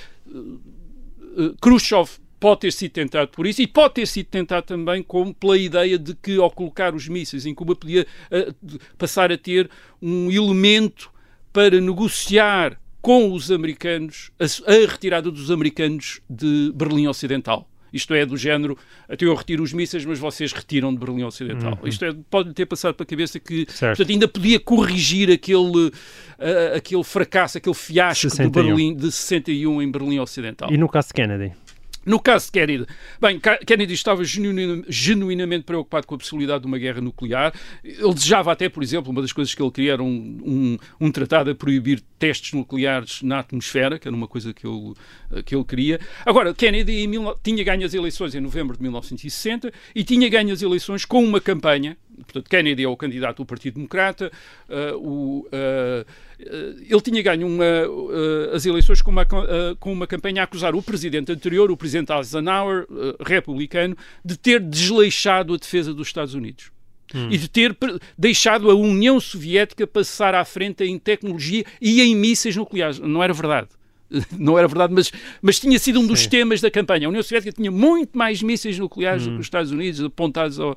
Khrushchev pode ter sido tentado por isso e pode ter sido tentado também como pela ideia de que ao colocar os mísseis em Cuba podia uh, passar a ter um elemento para negociar com os americanos a, a, retirada dos americanos de Berlim Ocidental. Isto é, do género, até eu retiro os mísseis, mas vocês retiram de Berlim Ocidental. Uhum. Isto é, pode ter passado para a cabeça que portanto, ainda podia corrigir aquele, uh, aquele fracasso, aquele fiasco 61. de Berlim de 61 em Berlim Ocidental. E no caso de Kennedy? No caso de Kennedy, bem, Kennedy estava genuinamente preocupado com a possibilidade de uma guerra nuclear. Ele desejava até, por exemplo, uma das coisas que ele queria era um, um, um tratado a proibir testes nucleares na atmosfera, que era uma coisa que ele, que ele queria. Agora, Kennedy tinha ganho as eleições em novembro de 1960 e tinha ganho as eleições com uma campanha. Portanto, Kennedy é o candidato do Partido Democrata. Uh, o, ele tinha ganho uma, as eleições com uma, com uma campanha a acusar o presidente anterior, o presidente Eisenhower, republicano, de ter desleixado a defesa dos Estados Unidos hum. e de ter deixado a União Soviética passar à frente em tecnologia e em mísseis nucleares. Não era verdade. não era verdade, mas, mas tinha sido um dos Sim. temas da campanha. A União Soviética tinha muito mais mísseis nucleares hum. do que os Estados Unidos apontados, ao,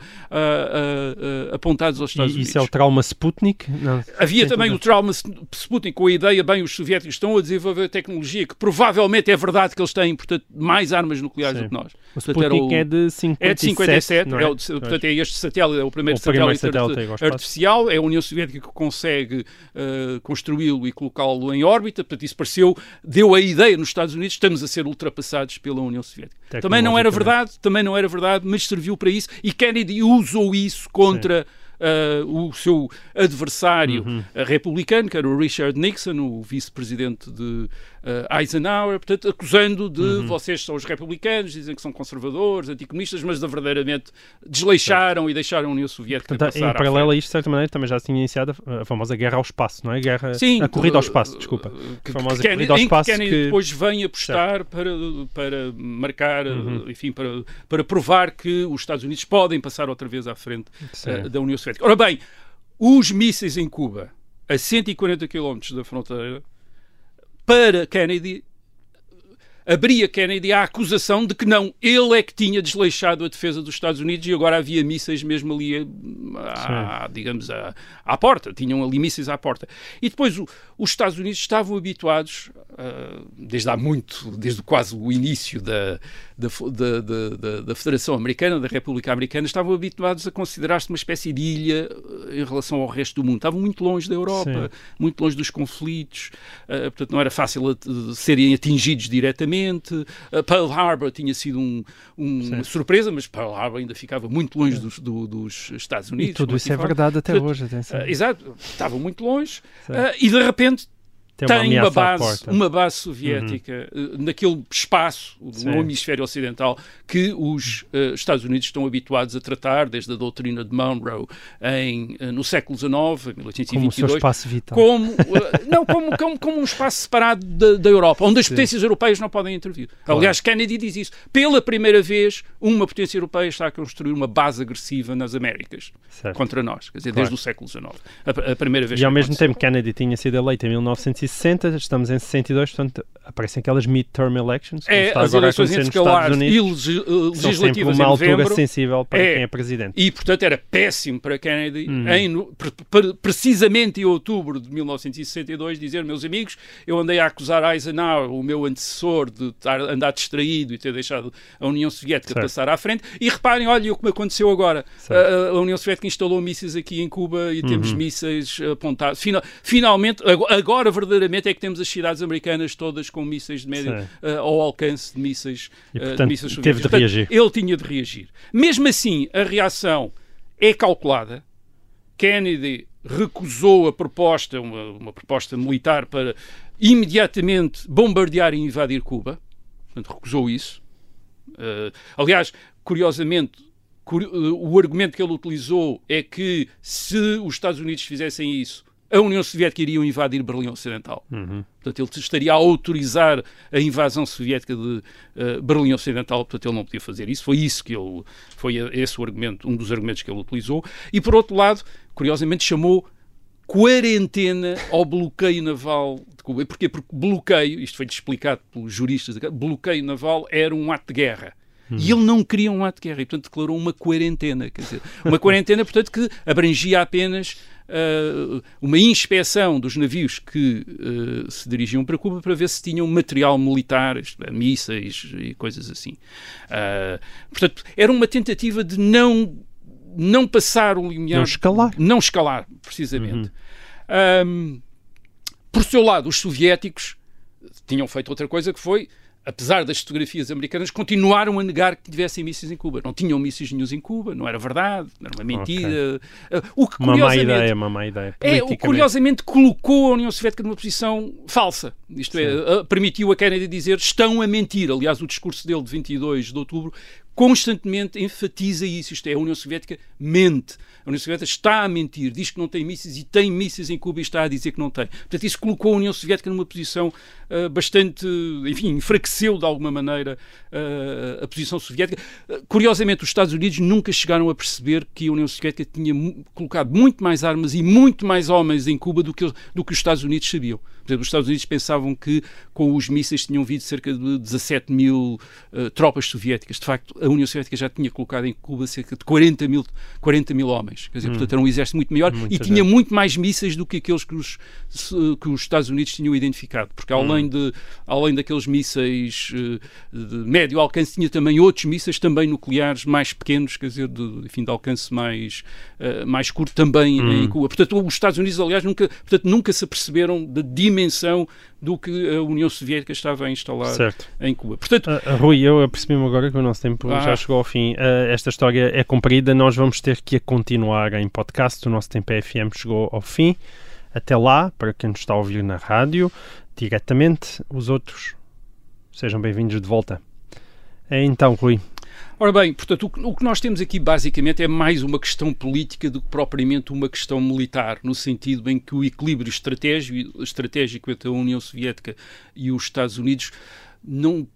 apontados aos Estados e, Unidos. Isso é o trauma Sputnik? Não. Havia também o trauma Sputnik com a ideia, bem, os soviéticos estão a desenvolver tecnologia que provavelmente é verdade que eles têm, portanto, mais armas nucleares Sim. do que nós. O Sputnik o, é de 57, é de 57 não é? É o, portanto, é este satélite, é o primeiro, o primeiro satélite, satélite artificial, é a União Soviética que consegue uh, construí-lo e colocá-lo em órbita, portanto, isso pareceu, deu a ideia nos Estados Unidos, estamos a ser ultrapassados pela União Soviética. Também não era verdade, também não era verdade, mas serviu para isso e Kennedy usou isso contra. Uh, o seu adversário uhum. republicano, que era o Richard Nixon, o vice-presidente de uh, Eisenhower, portanto, acusando de uhum. vocês são os republicanos, dizem que são conservadores, anticomunistas, mas verdadeiramente desleixaram certo. e deixaram a União Soviética portanto, Em paralelo a isto, de certa maneira, também já se tinha iniciado a famosa guerra ao espaço, não é? Guerra, Sim, a corrida ao espaço, desculpa. Que, a famosa que corrida ao espaço que, que depois vem apostar para, para marcar, uhum. enfim, para, para provar que os Estados Unidos podem passar outra vez à frente uh, da União Soviética. Ora bem, os mísseis em Cuba, a 140 km da fronteira, para Kennedy, abria Kennedy a acusação de que não, ele é que tinha desleixado a defesa dos Estados Unidos e agora havia mísseis mesmo ali, à, digamos, à, à, porta. Tinham ali mísseis à porta. E depois o, os Estados Unidos estavam habituados, uh, desde há muito, desde quase o início da, da, da, da, da, Federação Americana, da República Americana, estavam habituados a considerar-se uma espécie de ilha eh, em relação ao resto do mundo. Estavam muito longe da Europa, Sim. muito longe dos conflitos, uh, portanto não era fácil a, serem atingidos diretamente. Uh, Pearl Harbor tinha sido um, um, uma surpresa, mas Pearl Harbor ainda ficava muito longe dos, do, dos Estados Unidos. E tudo isso é verdade até portanto, hoje, atenção. Uh, exato, estavam muito longe e de repente tem, uma, tem uma, base, uma base soviética uhum. naquele espaço no hemisfério ocidental que os uh, Estados Unidos estão habituados a tratar desde a doutrina de Monroe em, uh, no século XIX, 1822, como o seu espaço vital. Como, uh, não, como, como, como, um espaço separado da, da Europa, onde as Sim. potências europeias não podem intervir. Claro. Aliás, Kennedy diz isso. Pela primeira vez, uma potência europeia está a construir uma base agressiva nas Américas certo. contra nós, quer dizer, claro. desde o século XIX. A, a primeira vez. E ao mesmo tempo, Kennedy tinha sido eleito em 1960 1960, estamos em 62, portanto aparecem aquelas midterm elections, é, as eleições intercalares e legislativas uma em altura novembro, sensível para é, quem é presidente. E, portanto, era péssimo para Kennedy, uhum. em, precisamente em outubro de 1962, dizer, meus amigos, eu andei a acusar Eisenhower, o meu antecessor, de estar, andar distraído e ter deixado a União Soviética certo. passar à frente. E reparem, olha o que me aconteceu agora. A, a, União Soviética instalou mísseis aqui em Cuba e uhum. temos mísseis apontados. Final, finalmente, agora verdadeiramente é que temos as cidades americanas todas com mísseis de médio uh, ao alcance de mísseis, e, portanto, uh, de mísseis teve de reagir. Ele tinha de reagir. Mesmo assim, a reação é calculada. Kennedy recusou a proposta, uma, uma proposta militar para imediatamente bombardear e invadir Cuba. Portanto, recusou isso. Uh, aliás, curiosamente, o argumento que ele utilizou é que se os Estados Unidos fizessem isso, a União Soviética iria invadir Berlim Ocidental. Uhum. Portanto, ele estaria a autorizar a invasão soviética de uh, Berlim Ocidental, portanto, ele não podia fazer isso. Foi isso que ele, foi esse o argumento, um dos argumentos que ele utilizou. E, por outro lado, curiosamente, chamou quarentena ao bloqueio naval de Cuba. Porquê? Porque bloqueio, isto foi explicado pelos juristas, bloqueio naval era um ato de guerra. Hum. E ele não queria um ato de guerra e, portanto, declarou uma quarentena. Quer dizer, uma quarentena, portanto, que abrangia apenas uh, uma inspeção dos navios que uh, se dirigiam para Cuba para ver se tinham material militar, é, mísseis e coisas assim. Uh, portanto, era uma tentativa de não, não passar o limiar. Não escalar. Não escalar, precisamente. Uhum. Um, por seu lado, os soviéticos tinham feito outra coisa que foi apesar das fotografias americanas, continuaram a negar que tivessem mísseis em Cuba. Não tinham mísseis nenhum em Cuba, não era verdade, era uma mentira. Okay. O que, uma má ideia, uma má ideia. É, o curiosamente colocou a União Soviética numa posição falsa. Isto é, Sim. é, permitiu a Kennedy dizer estão a mentir. Aliás, o discurso dele de 22 de outubro constantemente enfatiza isso. Isto é, a União Soviética mente. A União Soviética está a mentir, diz que não tem mísseis e tem mísseis em Cuba e está a dizer que não tem. Portanto, isso colocou a União Soviética numa posição uh, bastante, enfim, enfraqueceu de alguma maneira uh, a posição soviética. Uh, curiosamente, os Estados Unidos nunca chegaram a perceber que a União Soviética tinha colocado muito mais armas e muito mais homens em Cuba do que, do que os Estados Unidos sabiam. Por exemplo, os Estados Unidos pensavam que com os mísseis tinham vindo cerca de 17 mil tropas soviéticas. De facto, a União Soviética já tinha colocado em Cuba cerca de 40 mil, 40 mil homens. Quer dizer, hum. portanto, era um exército muito maior Muita e tinha muito mais mísseis do que aqueles que os, que os Estados Unidos tinham identificado. Porque além, hum. de, além daqueles mísseis eh, de médio alcance, tinha também outros mísseis também nucleares mais pequenos, quer dizer, de, enfim, de alcance mais, uh, mais curto também hum. em Cuba. Portanto, os Estados Unidos, aliás, nunca, portanto, nunca se aperceberam da dimensão do que a União Soviética estava a instalar certo. em Cuba. Portanto, uh, Rui, eu apercebi-me agora que o nosso tempo ah. já chegou ao fim. Uh, esta história é comprida, nós vamos ter que a continuar em podcast. O nosso tempo é FM chegou ao fim. Até lá, para quem nos está a ouvir na rádio, diretamente, os outros sejam bem-vindos de volta. É então, Rui. Ora bem, portanto, o que nós temos aqui basicamente é mais uma questão política do que propriamente uma questão militar, no sentido em que o equilíbrio estratégico, entre a União Soviética e os Estados Unidos não,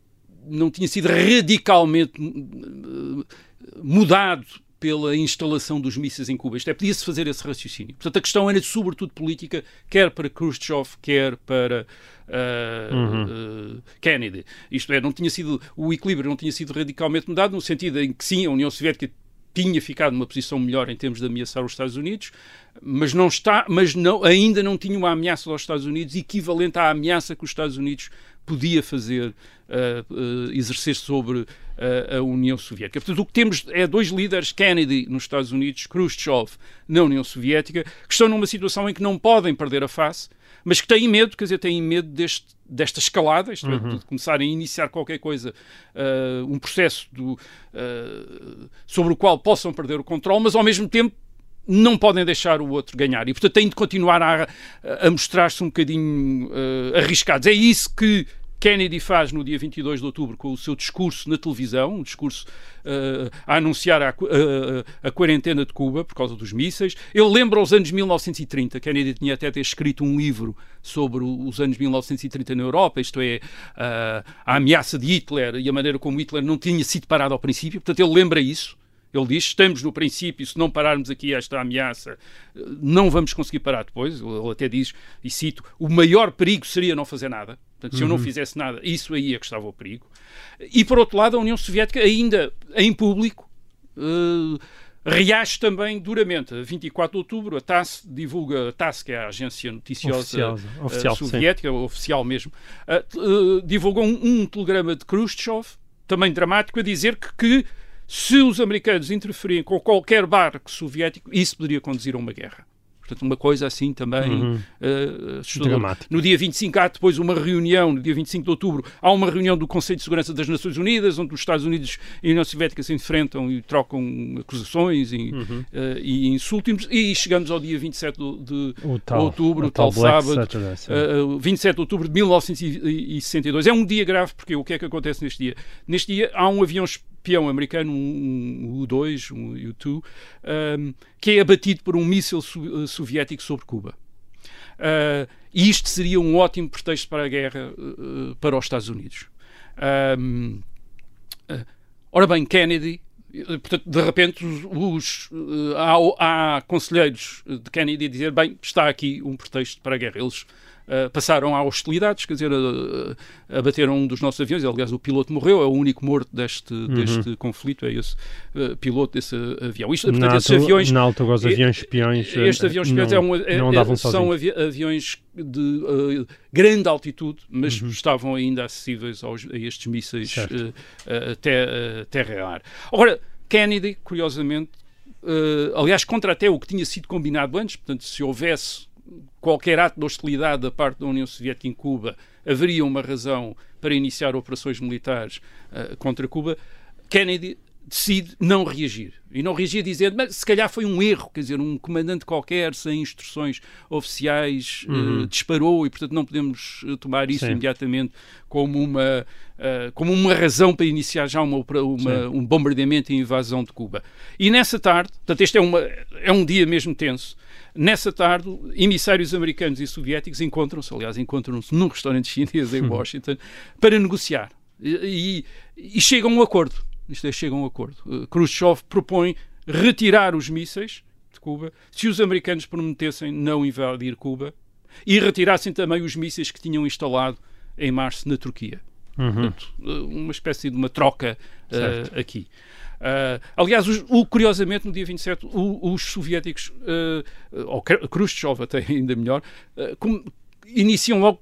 não tinha sido radicalmente eh, mudado pela instalação dos mísseis em Cuba. Isto é, podia-se fazer esse raciocínio. Portanto, a questão era sobretudo política, quer para Khrushchev, quer para uh, uhum. uh, Kennedy. Isto é, não tinha sido, o equilíbrio não tinha sido radicalmente mudado, no sentido em que sim, a União Soviética tinha ficado numa posição melhor em termos de ameaçar os Estados Unidos, mas não está, mas não, ainda não tinha uma ameaça aos Estados Unidos equivalente à ameaça que os Estados Unidos podia fazer, uh, uh, exercer sobre uh, a União Soviética. Portanto, o que temos é dois líderes, Kennedy nos Estados Unidos, Khrushchev na União Soviética, que estão numa situação em que não podem perder a face, mas que têm medo, quer dizer, têm medo deste, desta escalada, isto é, uhum. de começarem a iniciar qualquer coisa, um processo do, sobre o qual possam perder o controle, mas ao mesmo tempo não podem deixar o outro ganhar e, portanto, têm de continuar a, a mostrar-se um bocadinho uh, arriscados. É isso que Kennedy faz no dia 22 de outubro com o seu discurso na televisão, um discurso uh, a anunciar a, a, a, quarentena de Cuba por causa dos mísseis. Ele lembra os anos 1930. Kennedy tinha até ter escrito um livro sobre os anos 1930 na Europa, isto é, uh, a ameaça de Hitler e a maneira como Hitler não tinha sido parado ao princípio. Portanto, ele lembra isso. Ele diz: estamos no princípio, se não pararmos aqui esta ameaça, não vamos conseguir parar depois. Ele até diz, e cito: o maior perigo seria não fazer nada. Portanto, se uhum. eu não uhum. fizesse nada, isso aí é que estava o perigo. E por outro lado, a União Soviética, ainda em público, uh, reage também duramente. A 24 de outubro, a TASS divulga, a TASS, que é a agência noticiosa oficial, uh, soviética, sim. oficial mesmo, uh, divulgou um, um, telegrama de Khrushchev, também dramático, a dizer que, que se os americanos interferirem com qualquer barco soviético, isso poderia conduzir a uma guerra. Portanto, uma coisa assim também uhum. uh, No dia 25 há depois uma reunião, no dia 25 de outubro, há uma reunião do Conselho de Segurança das Nações Unidas, onde os Estados Unidos e a União Soviética se enfrentam e trocam acusações e, uhum. uh, e insultos. E chegamos ao dia 27 de tal, outubro, o tal, tal sábado, uh, 27 de outubro de 1962. É um dia grave, porque o que é que acontece neste dia? Neste dia há um avião espião americano, um, um U-2, um U-2, um, que é abatido por um míssil so soviético sobre Cuba. Uh, e isto seria um ótimo pretexto para a guerra uh, para os Estados Unidos. Um, uh, ora bem, Kennedy, portanto, de repente, os, os há, há, conselheiros de Kennedy a dizer: bem, está aqui um pretexto para a guerra. Eles uh, passaram a hostilidades, quer dizer, a, a bater um dos nossos aviões. Aliás, o piloto morreu, é o único morto deste, uhum. deste conflito, é esse uh, piloto desse avião. Isto, portanto, na esses aviões. Na altura, os aviões espiões. Este avião espiões não, é um, é, é, são avi aviões de uh, grande altitude, mas uhum. estavam ainda acessíveis aos, a estes mísseis uh, até terra-ar. Agora, Kennedy, curiosamente, aliás, contra até o que tinha sido combinado antes, portanto, se houvesse qualquer ato de hostilidade da parte da União Soviética em Cuba haveria uma razão para iniciar operações militares uh, contra Cuba, Kennedy decide não reagir. E não reagir dizendo, mas se calhar foi um erro, quer dizer, um comandante qualquer, sem instruções oficiais, uhum. uh, disparou e, portanto, não podemos tomar isso Sim. imediatamente como uma, uh, como uma razão para iniciar já uma, uma um bombardeamento e invasão de Cuba. E nessa tarde, portanto, este é, uma, é um dia mesmo tenso, Nessa tarde, emissários americanos e soviéticos encontram-se, aliás, encontram-se num restaurante chinês em Washington, para negociar. E, e, e chegam a um acordo. Isto é, chegam a um acordo. Uh, Khrushchev propõe retirar os mísseis de Cuba se os americanos prometessem não invadir Cuba e retirassem também os mísseis que tinham instalado em março na Turquia. Uhum. Portanto, uh, uma espécie de uma troca uh, aqui. Uh, aliás, o, curiosamente, no dia 27, o, os soviéticos, uh, ou Khrushchev até ainda melhor, uh, com, iniciam logo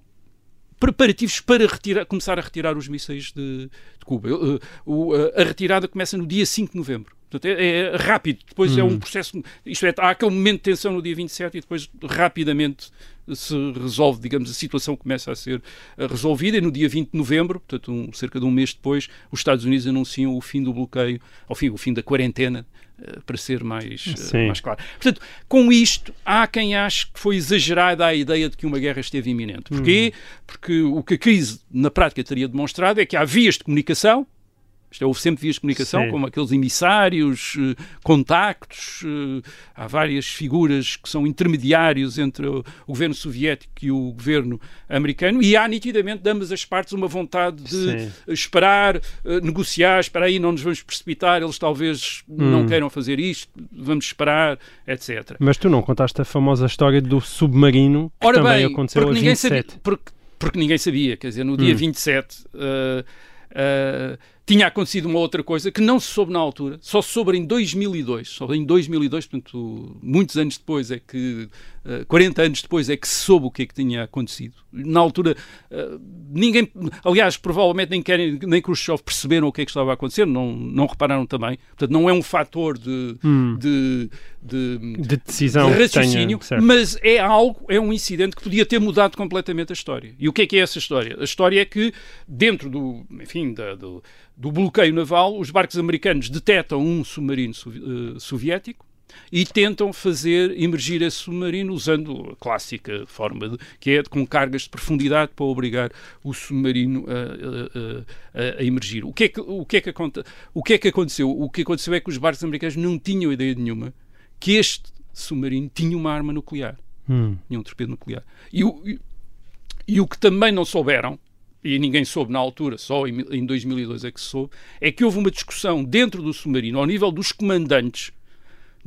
preparativos para retirar, começar a retirar os mísseis de, de Cuba. Uh, a retirada começa no dia 5 de novembro. Portanto, é, é rápido. Depois é um hum. processo. Isto é, há aquele momento de tensão no dia 27 e depois rapidamente se resolve, digamos, a situação começa a ser eh, resolvida e no dia 20 de novembro, portanto, um, cerca de um mês depois, os Estados Unidos anunciam o fim do bloqueio, ao fim, o fim da quarentena, uh, para ser mais, uh, mais claro. Portanto, com isto, há quem ache que foi exagerada a ideia de que uma guerra esteve iminente. Porquê? Uhum. Porque o que a crise, na prática, teria demonstrado é que há vias de comunicação, isto é, houve sempre vias de comunicação, Sim. como aqueles emissários, eh, contactos, eh, há várias figuras que são intermediários entre o, governo soviético e o governo americano, e há nitidamente de ambas as partes uma vontade de Sim. esperar, eh, negociar, espera aí, não nos vamos precipitar, eles talvez hum. não queiram fazer isto, vamos esperar, etc. Mas tu não contaste a famosa história do submarino que Ora também bem, aconteceu porque a 27. Sabia, porque, porque ninguém sabia, quer dizer, no dia hum. 27... Uh, uh, tinha acontecido uma outra coisa que não se soube na altura, só se soube em 2002. Só em 2002, portanto, muitos anos depois é que, uh, eh, 40 anos depois é que se soube o que é que tinha acontecido. Na altura, uh, ninguém, aliás, provavelmente nem querem, nem Khrushchev perceberam o que é que estava a acontecer, não, não repararam também. Portanto, não é um fator de, hum. de, de, de, decisão, de raciocínio, tenha, mas é algo, é um incidente que podia ter mudado completamente a história. E o que é que é essa história? A história é que, dentro do, enfim, da, do do bloqueio naval, os barcos americanos detectam um submarino uh, soviético e tentam fazer emergir esse submarino usando a clássica forma de, que é com cargas de profundidade para obrigar o submarino a, a, a, a emergir. O que, é que, o, que é que aconte, o que é que aconteceu? O que aconteceu é que os barcos americanos não tinham ideia nenhuma que este submarino tinha uma arma nuclear. Hum. Tinha um torpedo nuclear. E o, e, e o que também não souberam e ninguém soube na altura, só em 2002 é que se soube, é que houve uma discussão dentro do submarino, ao nível dos comandantes,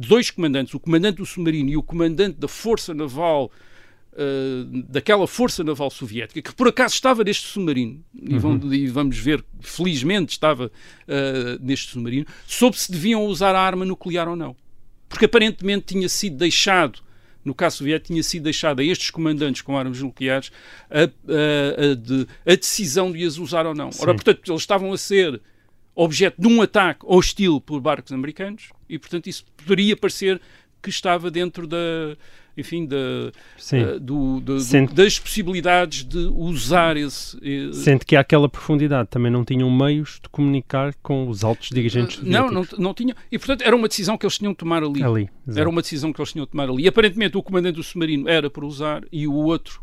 dois comandantes, o comandante do submarino e o comandante da Força Naval, uh, daquela Força Naval Soviética, que por acaso estava neste submarino, uhum. e, vão, e, vamos ver, felizmente estava uh, neste submarino, soube se deviam usar a arma nuclear ou não. Porque aparentemente tinha sido deixado no caso soviético, tinha sido deixada a estes comandantes com armas nucleares a, a, a, de, a decisão de as usar ou não. Sim. Ora, portanto, eles estavam a ser objeto de um ataque hostil por barcos americanos e, portanto, isso poderia parecer que estava dentro da, enfim, da, uh, do, do, Sente... das possibilidades de usar esse. Uh, Sente que aquela profundidade também não tinham meios de comunicar com os altos dirigentes uh, Não, não, não tinham. E, portanto, era uma decisão que eles tinham de tomar ali. ali era uma decisão que eles tinham de tomar ali. E, aparentemente, o comandante do submarino era para usar e o outro.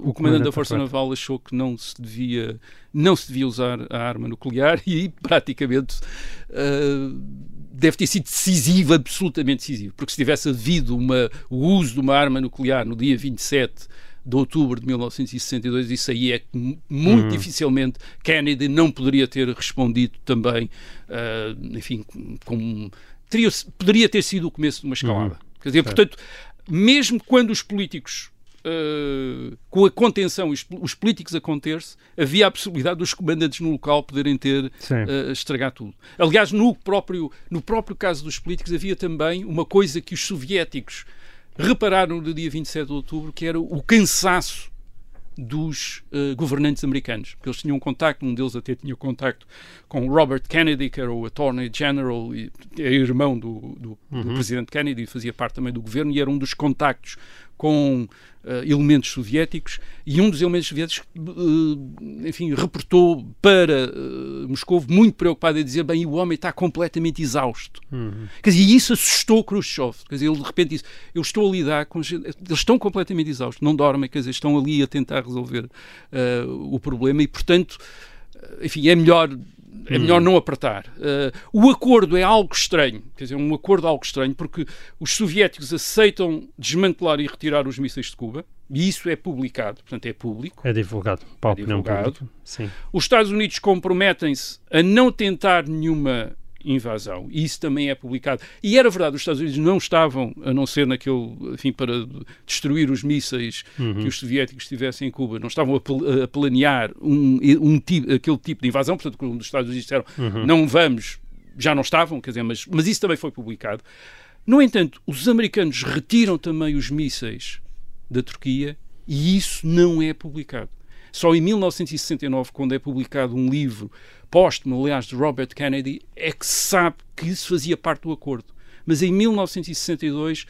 O, o, comandante da Força Naval achou que não se devia não se devia usar a arma nuclear e praticamente deve ter sido decisivo, absolutamente decisivo, porque se tivesse havido uma, o uso de uma arma nuclear no dia 27 de outubro de 1962, isso aí é que muito uhum. dificilmente Kennedy não poderia ter respondido também, uh, enfim, com, teria, poderia ter sido o começo de uma escalada. Uhum. Quer dizer, portanto, mesmo quando os políticos Uh, com a contenção, os, os políticos a conter-se, havia a possibilidade dos comandantes no local poderem ter uh, estragar tudo. Aliás, no próprio, no próprio caso dos políticos, havia também uma coisa que os soviéticos repararam no dia 27 de outubro, que era o cansaço dos uh, governantes americanos. Porque eles tinham contacto, um deles até tinha contacto com Robert Kennedy, que era o Attorney General e é irmão do, do, uhum. do presidente Kennedy, fazia parte também do governo e era um dos contactos com uh, elementos soviéticos e um dos elementos soviéticos, uh, enfim, reportou para uh, Moscou muito preocupado a dizer, bem, o homem está completamente exausto. Uhum. Quer dizer, e isso assustou Khrushchev. Quer dizer, ele de repente disse, eu estou a lidar com... Eles estão completamente exaustos, não dormem, quer dizer, estão ali a tentar resolver o problema e, portanto, enfim, é melhor é melhor não apertar. Uh, o acordo é algo estranho, quer dizer, um acordo algo estranho, porque os soviéticos aceitam desmantelar e retirar os mísseis de Cuba, e isso é publicado, portanto é público. É divulgado para a é divulgado. Sim. Os Estados Unidos comprometem-se a não tentar nenhuma invasão. E isso também é publicado. E era verdade, os Estados Unidos não estavam, a não ser naquele, enfim, para destruir os mísseis uhum. que os soviéticos tivessem em Cuba, não estavam a, a planear um, um aquele tipo de invasão, portanto, quando os Estados Unidos disseram uhum. não vamos, já não estavam, quer dizer, mas, mas isso também foi publicado. No entanto, os americanos retiram também os mísseis da Turquia e isso não é publicado. Só em 1969, quando é publicado um livro póstumo, aliás, de Robert Kennedy, é que se sabe que isso fazia parte do acordo. Mas em 1962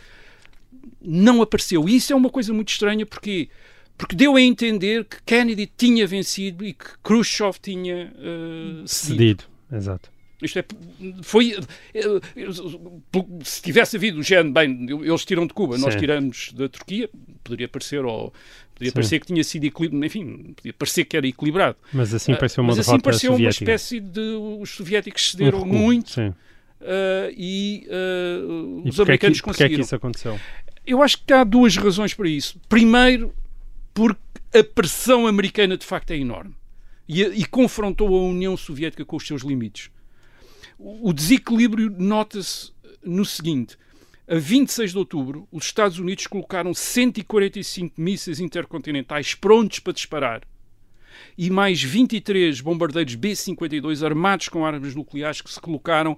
não apareceu. E isso é uma coisa muito estranha porque porque deu a entender que Kennedy tinha vencido e que Khrushchev tinha uh, cedido. cedido. Exato. Isto é, foi, eh, se tivesse havido o género, bem, eles tiram de Cuba, nós tiramos da Turquia, poderia parecer, ou podia Sim. parecer que tinha sido equilibrado, enfim, podia parecer que era equilibrado. Mas assim pareceu uma Mas assim pareceu uma espécie de, os soviéticos cederam um muito uh, e, uh, e os americanos é que, conseguiram. é que isso aconteceu? Eu acho que há duas razões para isso. Primeiro, porque a pressão americana de facto é enorme e, e confrontou a União Soviética com os seus limites. O desequilíbrio nota-se no seguinte: a 26 de outubro, os Estados Unidos colocaram 145 mísseis intercontinentais prontos para disparar e mais 23 bombardeiros B-52 armados com armas nucleares que se colocaram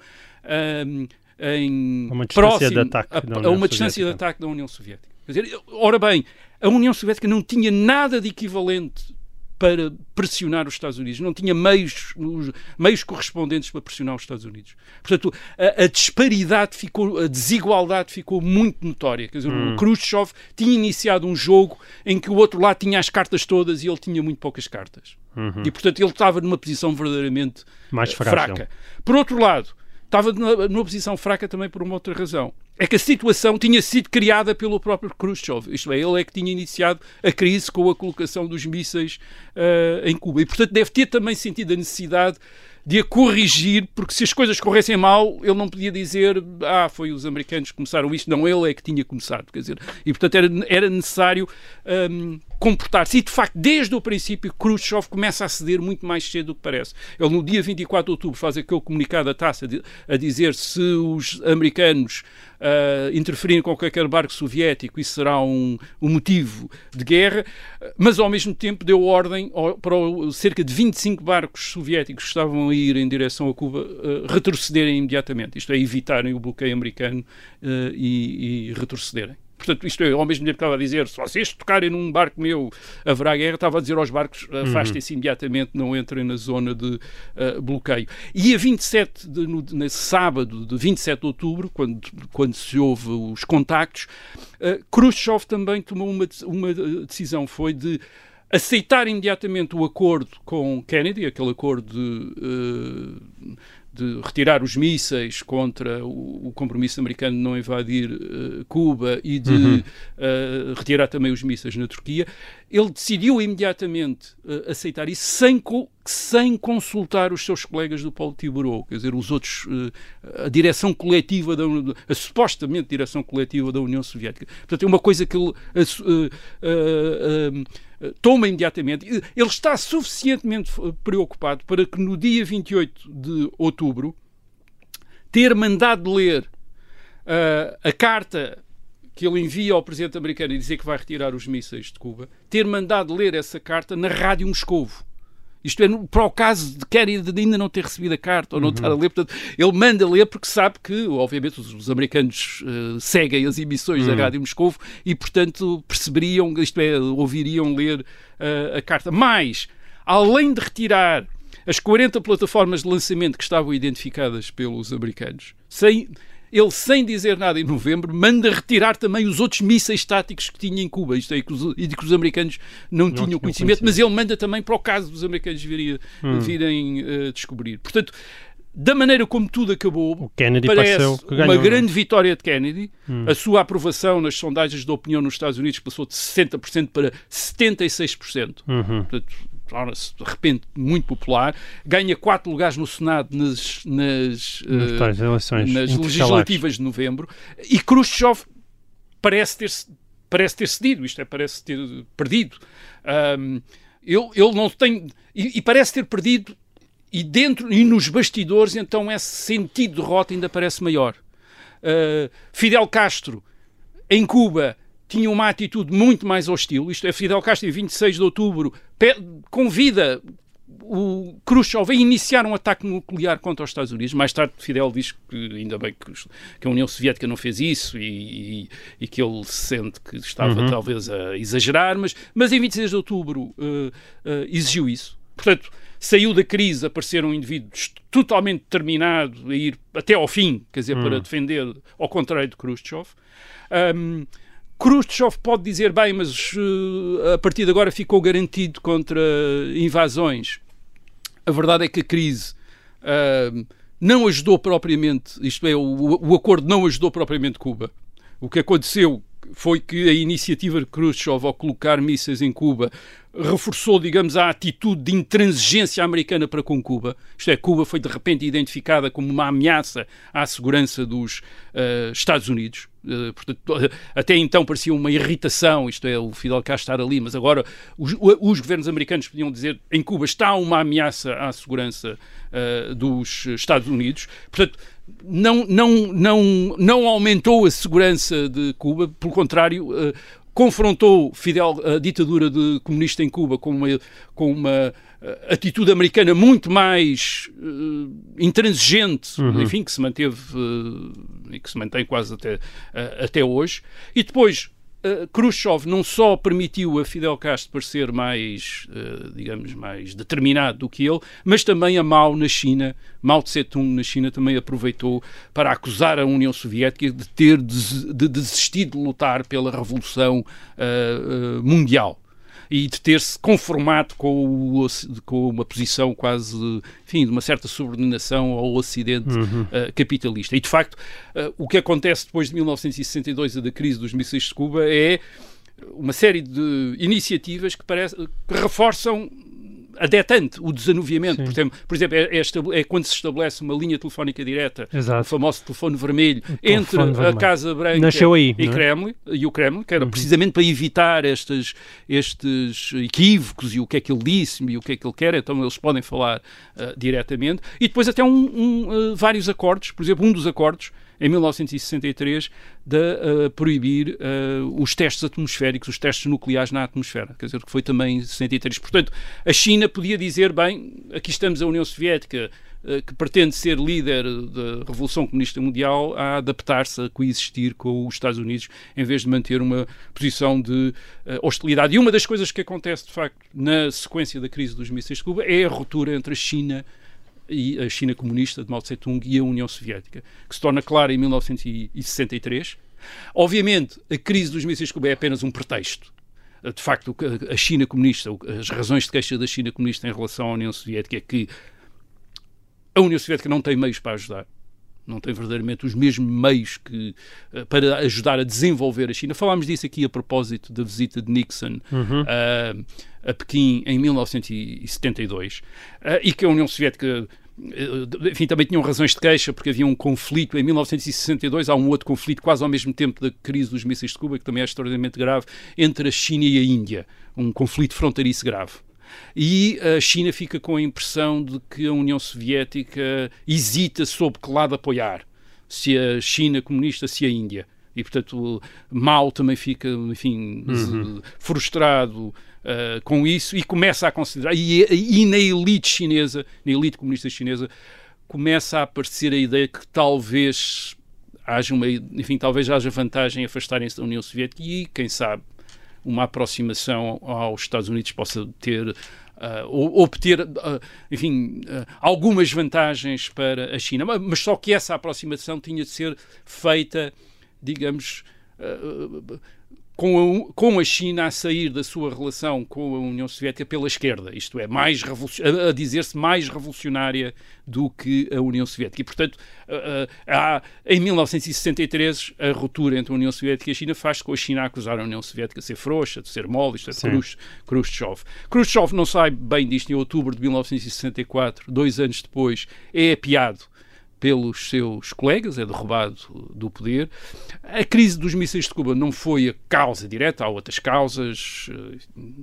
um, em uma próximo, de ataque a, a uma distância de ataque da União Soviética. Quer dizer, ora bem, a União Soviética não tinha nada de equivalente para pressionar os Estados Unidos, não tinha meios, meios correspondentes para pressionar os Estados Unidos. Portanto, a, a disparidade ficou, a desigualdade ficou muito notória. Quer dizer, hum. o Khrushchev tinha iniciado um jogo em que o outro lado tinha as cartas todas e ele tinha muito poucas cartas. Uhum. E, portanto, ele estava numa posição verdadeiramente Mais eh, fraca. Por outro lado, estava numa posição fraca também por uma outra razão é que a situação tinha sido criada pelo próprio Khrushchev. Isto é, ele é que tinha iniciado a crise com a colocação dos mísseis uh, em Cuba. E, portanto, deve ter também sentido a necessidade de a corrigir, porque se as coisas corressem mal, ele não podia dizer ah, foi os americanos que começaram isto, não, ele é que tinha começado. Quer dizer, e, portanto, era, era necessário um, comportar-se. E, de facto, desde o princípio, Khrushchev começa a ceder muito mais cedo do que parece. Ele, no dia 24 de outubro, faz aquele comunicado à taça a dizer se os americanos uh, interferirem com qualquer barco soviético, isso será um, um, motivo de guerra, mas ao mesmo tempo deu ordem para cerca de 25 barcos soviéticos que estavam a ir em direção a Cuba uh, retrocederem imediatamente, isto é, evitarem o bloqueio americano uh, e, e retrocederem. Portanto, isto é, ao mesmo tempo que estava a dizer, se vocês tocarem num barco meu, haverá guerra, estava a dizer aos barcos, afastem-se uhum. imediatamente, não entrem na zona de uh, bloqueio. E a 27, de, no, nesse sábado de 27 de outubro, quando, quando se houve os contactos, uh, Khrushchev também tomou uma, uma decisão, foi de aceitar imediatamente o acordo com Kennedy, aquele acordo de, uh, de retirar os mísseis contra o, compromisso americano de não invadir uh, Cuba e de uhum. uh, retirar também os mísseis na Turquia, ele decidiu imediatamente uh, aceitar isso sem, sem consultar os seus colegas do Politburo, quer dizer, os outros, a direção coletiva, da, a supostamente direção coletiva da União Soviética. Portanto, é uma coisa que ele toma imediatamente. Ele está suficientemente preocupado para que no dia 28 de outubro ter mandado ler uh, a carta que ele envia ao presidente americano e dizer que vai retirar os mísseis de Cuba, ter mandado ler essa carta na Rádio Moscovo. Isto é, para o caso de Kennedy ainda não ter recebido a carta ou não estar a ler, portanto, ele manda ler porque sabe que, obviamente, os, os americanos eh, seguem as emissões da Rádio Moscovo e, portanto, perceberiam, isto é, ouviriam ler eh, a carta. Mas, além de retirar as 40 plataformas de lançamento que estavam identificadas pelos americanos, sem, ele, sem dizer nada em novembro, manda retirar também os outros mísseis táticos que tinha em Cuba, isto é, que os, e de que os americanos não, tinham tinham conhecimento, conhecimento. mas ele manda também para o caso dos americanos virem, virem eh, descobrir. Portanto, da maneira como tudo acabou, O Kennedy parece uma ganhou. não é? grande vitória de Kennedy. A sua aprovação nas sondagens de opinião nos Estados Unidos passou de 60% para 76%. Uhum. Portanto, torna-se de repente muito popular. Ganha quatro lugares no Senado nas, nas, Nas eh, tais eleições nas legislativas de novembro. E Khrushchev parece ter, parece ter cedido, isto é, parece ter perdido. Ahm, ele, ele não tem. E, e parece ter perdido, e dentro e nos bastidores, então esse sentido de derrota ainda parece maior. Ah, Fidel Castro, em Cuba, tinha uma atitude muito mais hostil. Isto é, Fidel Castro, em 26 de outubro, convida o Khrushchev a iniciar um ataque nuclear contra os Estados Unidos. Mais tarde, Fidel diz que ainda bem que, que a União Soviética não fez isso e, e- e que ele sente que estava talvez a exagerar, mas, mas em 26 de outubro eh, eh, exigiu isso. Portanto, saiu da crise, aparecer um indivíduo totalmente determinado a ir até ao fim, quer dizer, para defender, ao contrário de Khrushchev. Ahm, Khrushchev pode dizer, bem, mas eh, a partir de agora ficou garantido contra invasões. A verdade é que a crise ahm, não ajudou propriamente, isto é, o, o acordo não ajudou propriamente Cuba. O que aconteceu foi que a iniciativa de Khrushchev ao colocar mísseis em Cuba reforçou, digamos, a atitude de intransigência americana para com Cuba. Isto é, Cuba foi de repente identificada como uma ameaça à segurança dos eh, Estados Unidos. Eh, portanto, até então parecia uma irritação, isto é, o Fidel Castro estar ali, mas agora os, os governos americanos podiam dizer em Cuba está uma ameaça à segurança eh, dos Estados Unidos. Portanto, não, não, não, não aumentou a segurança de Cuba, pelo contrário, eh, confrontou Fidel, a ditadura de comunista em Cuba com uma, com uma eh, atitude americana muito mais eh, intransigente, enfim, que se manteve eh, e que se mantém quase até, até hoje. E depois, eh, Khrushchev não só permitiu a Fidel Castro parecer mais, eh, digamos, mais determinado do que ele, mas também a Mao na China, Mao Tse-tung na China também aproveitou para acusar a União Soviética de ter des- de desistido de lutar pela revolução eh, mundial e de ter-se conformado com, o com uma posição quase, enfim, de uma certa subordinação ao Ocidente eh, capitalista. E, de facto, eh, o que acontece depois de 1962 e da crise dos mísseis de Cuba é uma série de iniciativas que, parece, que reforçam a detente, o desanuviamento. Por exemplo, por exemplo é, é é quando se estabelece uma linha telefónica direta, Exato. o famoso telefone vermelho, entre telefone a vermelho. Casa Branca Nasceu aí, e é? Kremlin, e o Kremlin, que era precisamente para evitar estes, estes equívocos e o que é que ele disse e o que é que ele quer, então eles podem falar ah, diretamente. E depois até um, um, ah, vários acordos, por exemplo, um dos acordos em 1963 de ah, proibir ah, os testes atmosféricos, os testes nucleares na atmosfera, quer dizer, que foi também em 63. Portanto, a China podia dizer, bem, aqui estamos a União Soviética, eh, que pretende ser líder da Revolução Comunista Mundial a adaptar-se, a coexistir com os Estados Unidos, em vez de manter uma posição de hostilidade. E uma das coisas que acontece, de facto, na sequência da crise dos mísseis de Cuba é a ruptura entre a China e a China comunista de Mao Tse-tung e a União Soviética, que se torna clara em 1963. Obviamente, a crise dos mísseis de Cuba é apenas um pretexto de facto, a China comunista, as razões de queixa da China comunista em relação à União Soviética é que a União Soviética não tem meios para ajudar. Não tem verdadeiramente os mesmos meios que, eh, para ajudar a desenvolver a China. Falámos disso aqui a propósito da visita de Nixon a, a Pequim em 1972 eh, e que a União Soviética eh, enfim, também tinham razões de queixa porque havia um conflito em 1962, há um outro conflito quase ao mesmo tempo da crise dos mísseis de Cuba, que também é extraordinariamente grave, entre a China e a Índia, um conflito fronteiriço grave. E a China fica com a impressão de que a União Soviética hesita sobre que lado apoiar, se a China comunista, se a Índia. E, portanto, Mao também fica, enfim, Uhum. frustrado uh, com isso e começa a considerar. E, e na elite chinesa, na elite comunista chinesa, começa a aparecer a ideia que talvez haja uma, enfim, talvez haja vantagem em afastarem-se da União Soviética e, quem sabe, uma aproximação aos Estados Unidos possa ter uh, ou obter, uh, enfim, uh, algumas vantagens para a China, mas, mas, só que essa aproximação tinha de ser feita, digamos, com a, com a China a sair da sua relação com a União Soviética pela esquerda, isto é, mais a, dizer-se mais revolucionária do que a União Soviética. E, portanto, há, em 1963, a ruptura entre a União Soviética e a China faz com a China acusar a União Soviética de ser frouxa, de ser mole, isto é. Khrushchev. Khrushchev não sai bem disto em outubro de 1964, dois anos depois, é apiado pelos seus colegas, é derrubado do poder. A crise dos mísseis de Cuba não foi a causa direta, há outras causas,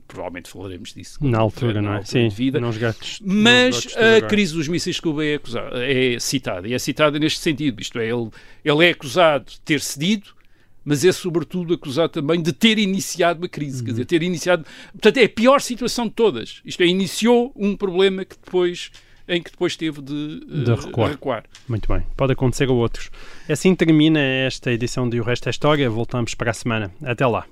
provavelmente falaremos disso. Na altura, não é? Sim, vida. Nos gatos, Mas a crise dos mísseis de Cuba é, acusada, é citada, e é citada neste sentido, isto é, ele, ele é acusado de ter cedido, mas é sobretudo acusado também de ter iniciado uma crise, uhum. quer dizer, ter iniciado... Portanto, é a pior situação de todas. Isto é, iniciou um problema que depois em que depois teve de, de recuar. recuar. Muito bem, pode acontecer a outros. Assim termina esta edição de O Resto é História. Voltamos para a semana. Até lá.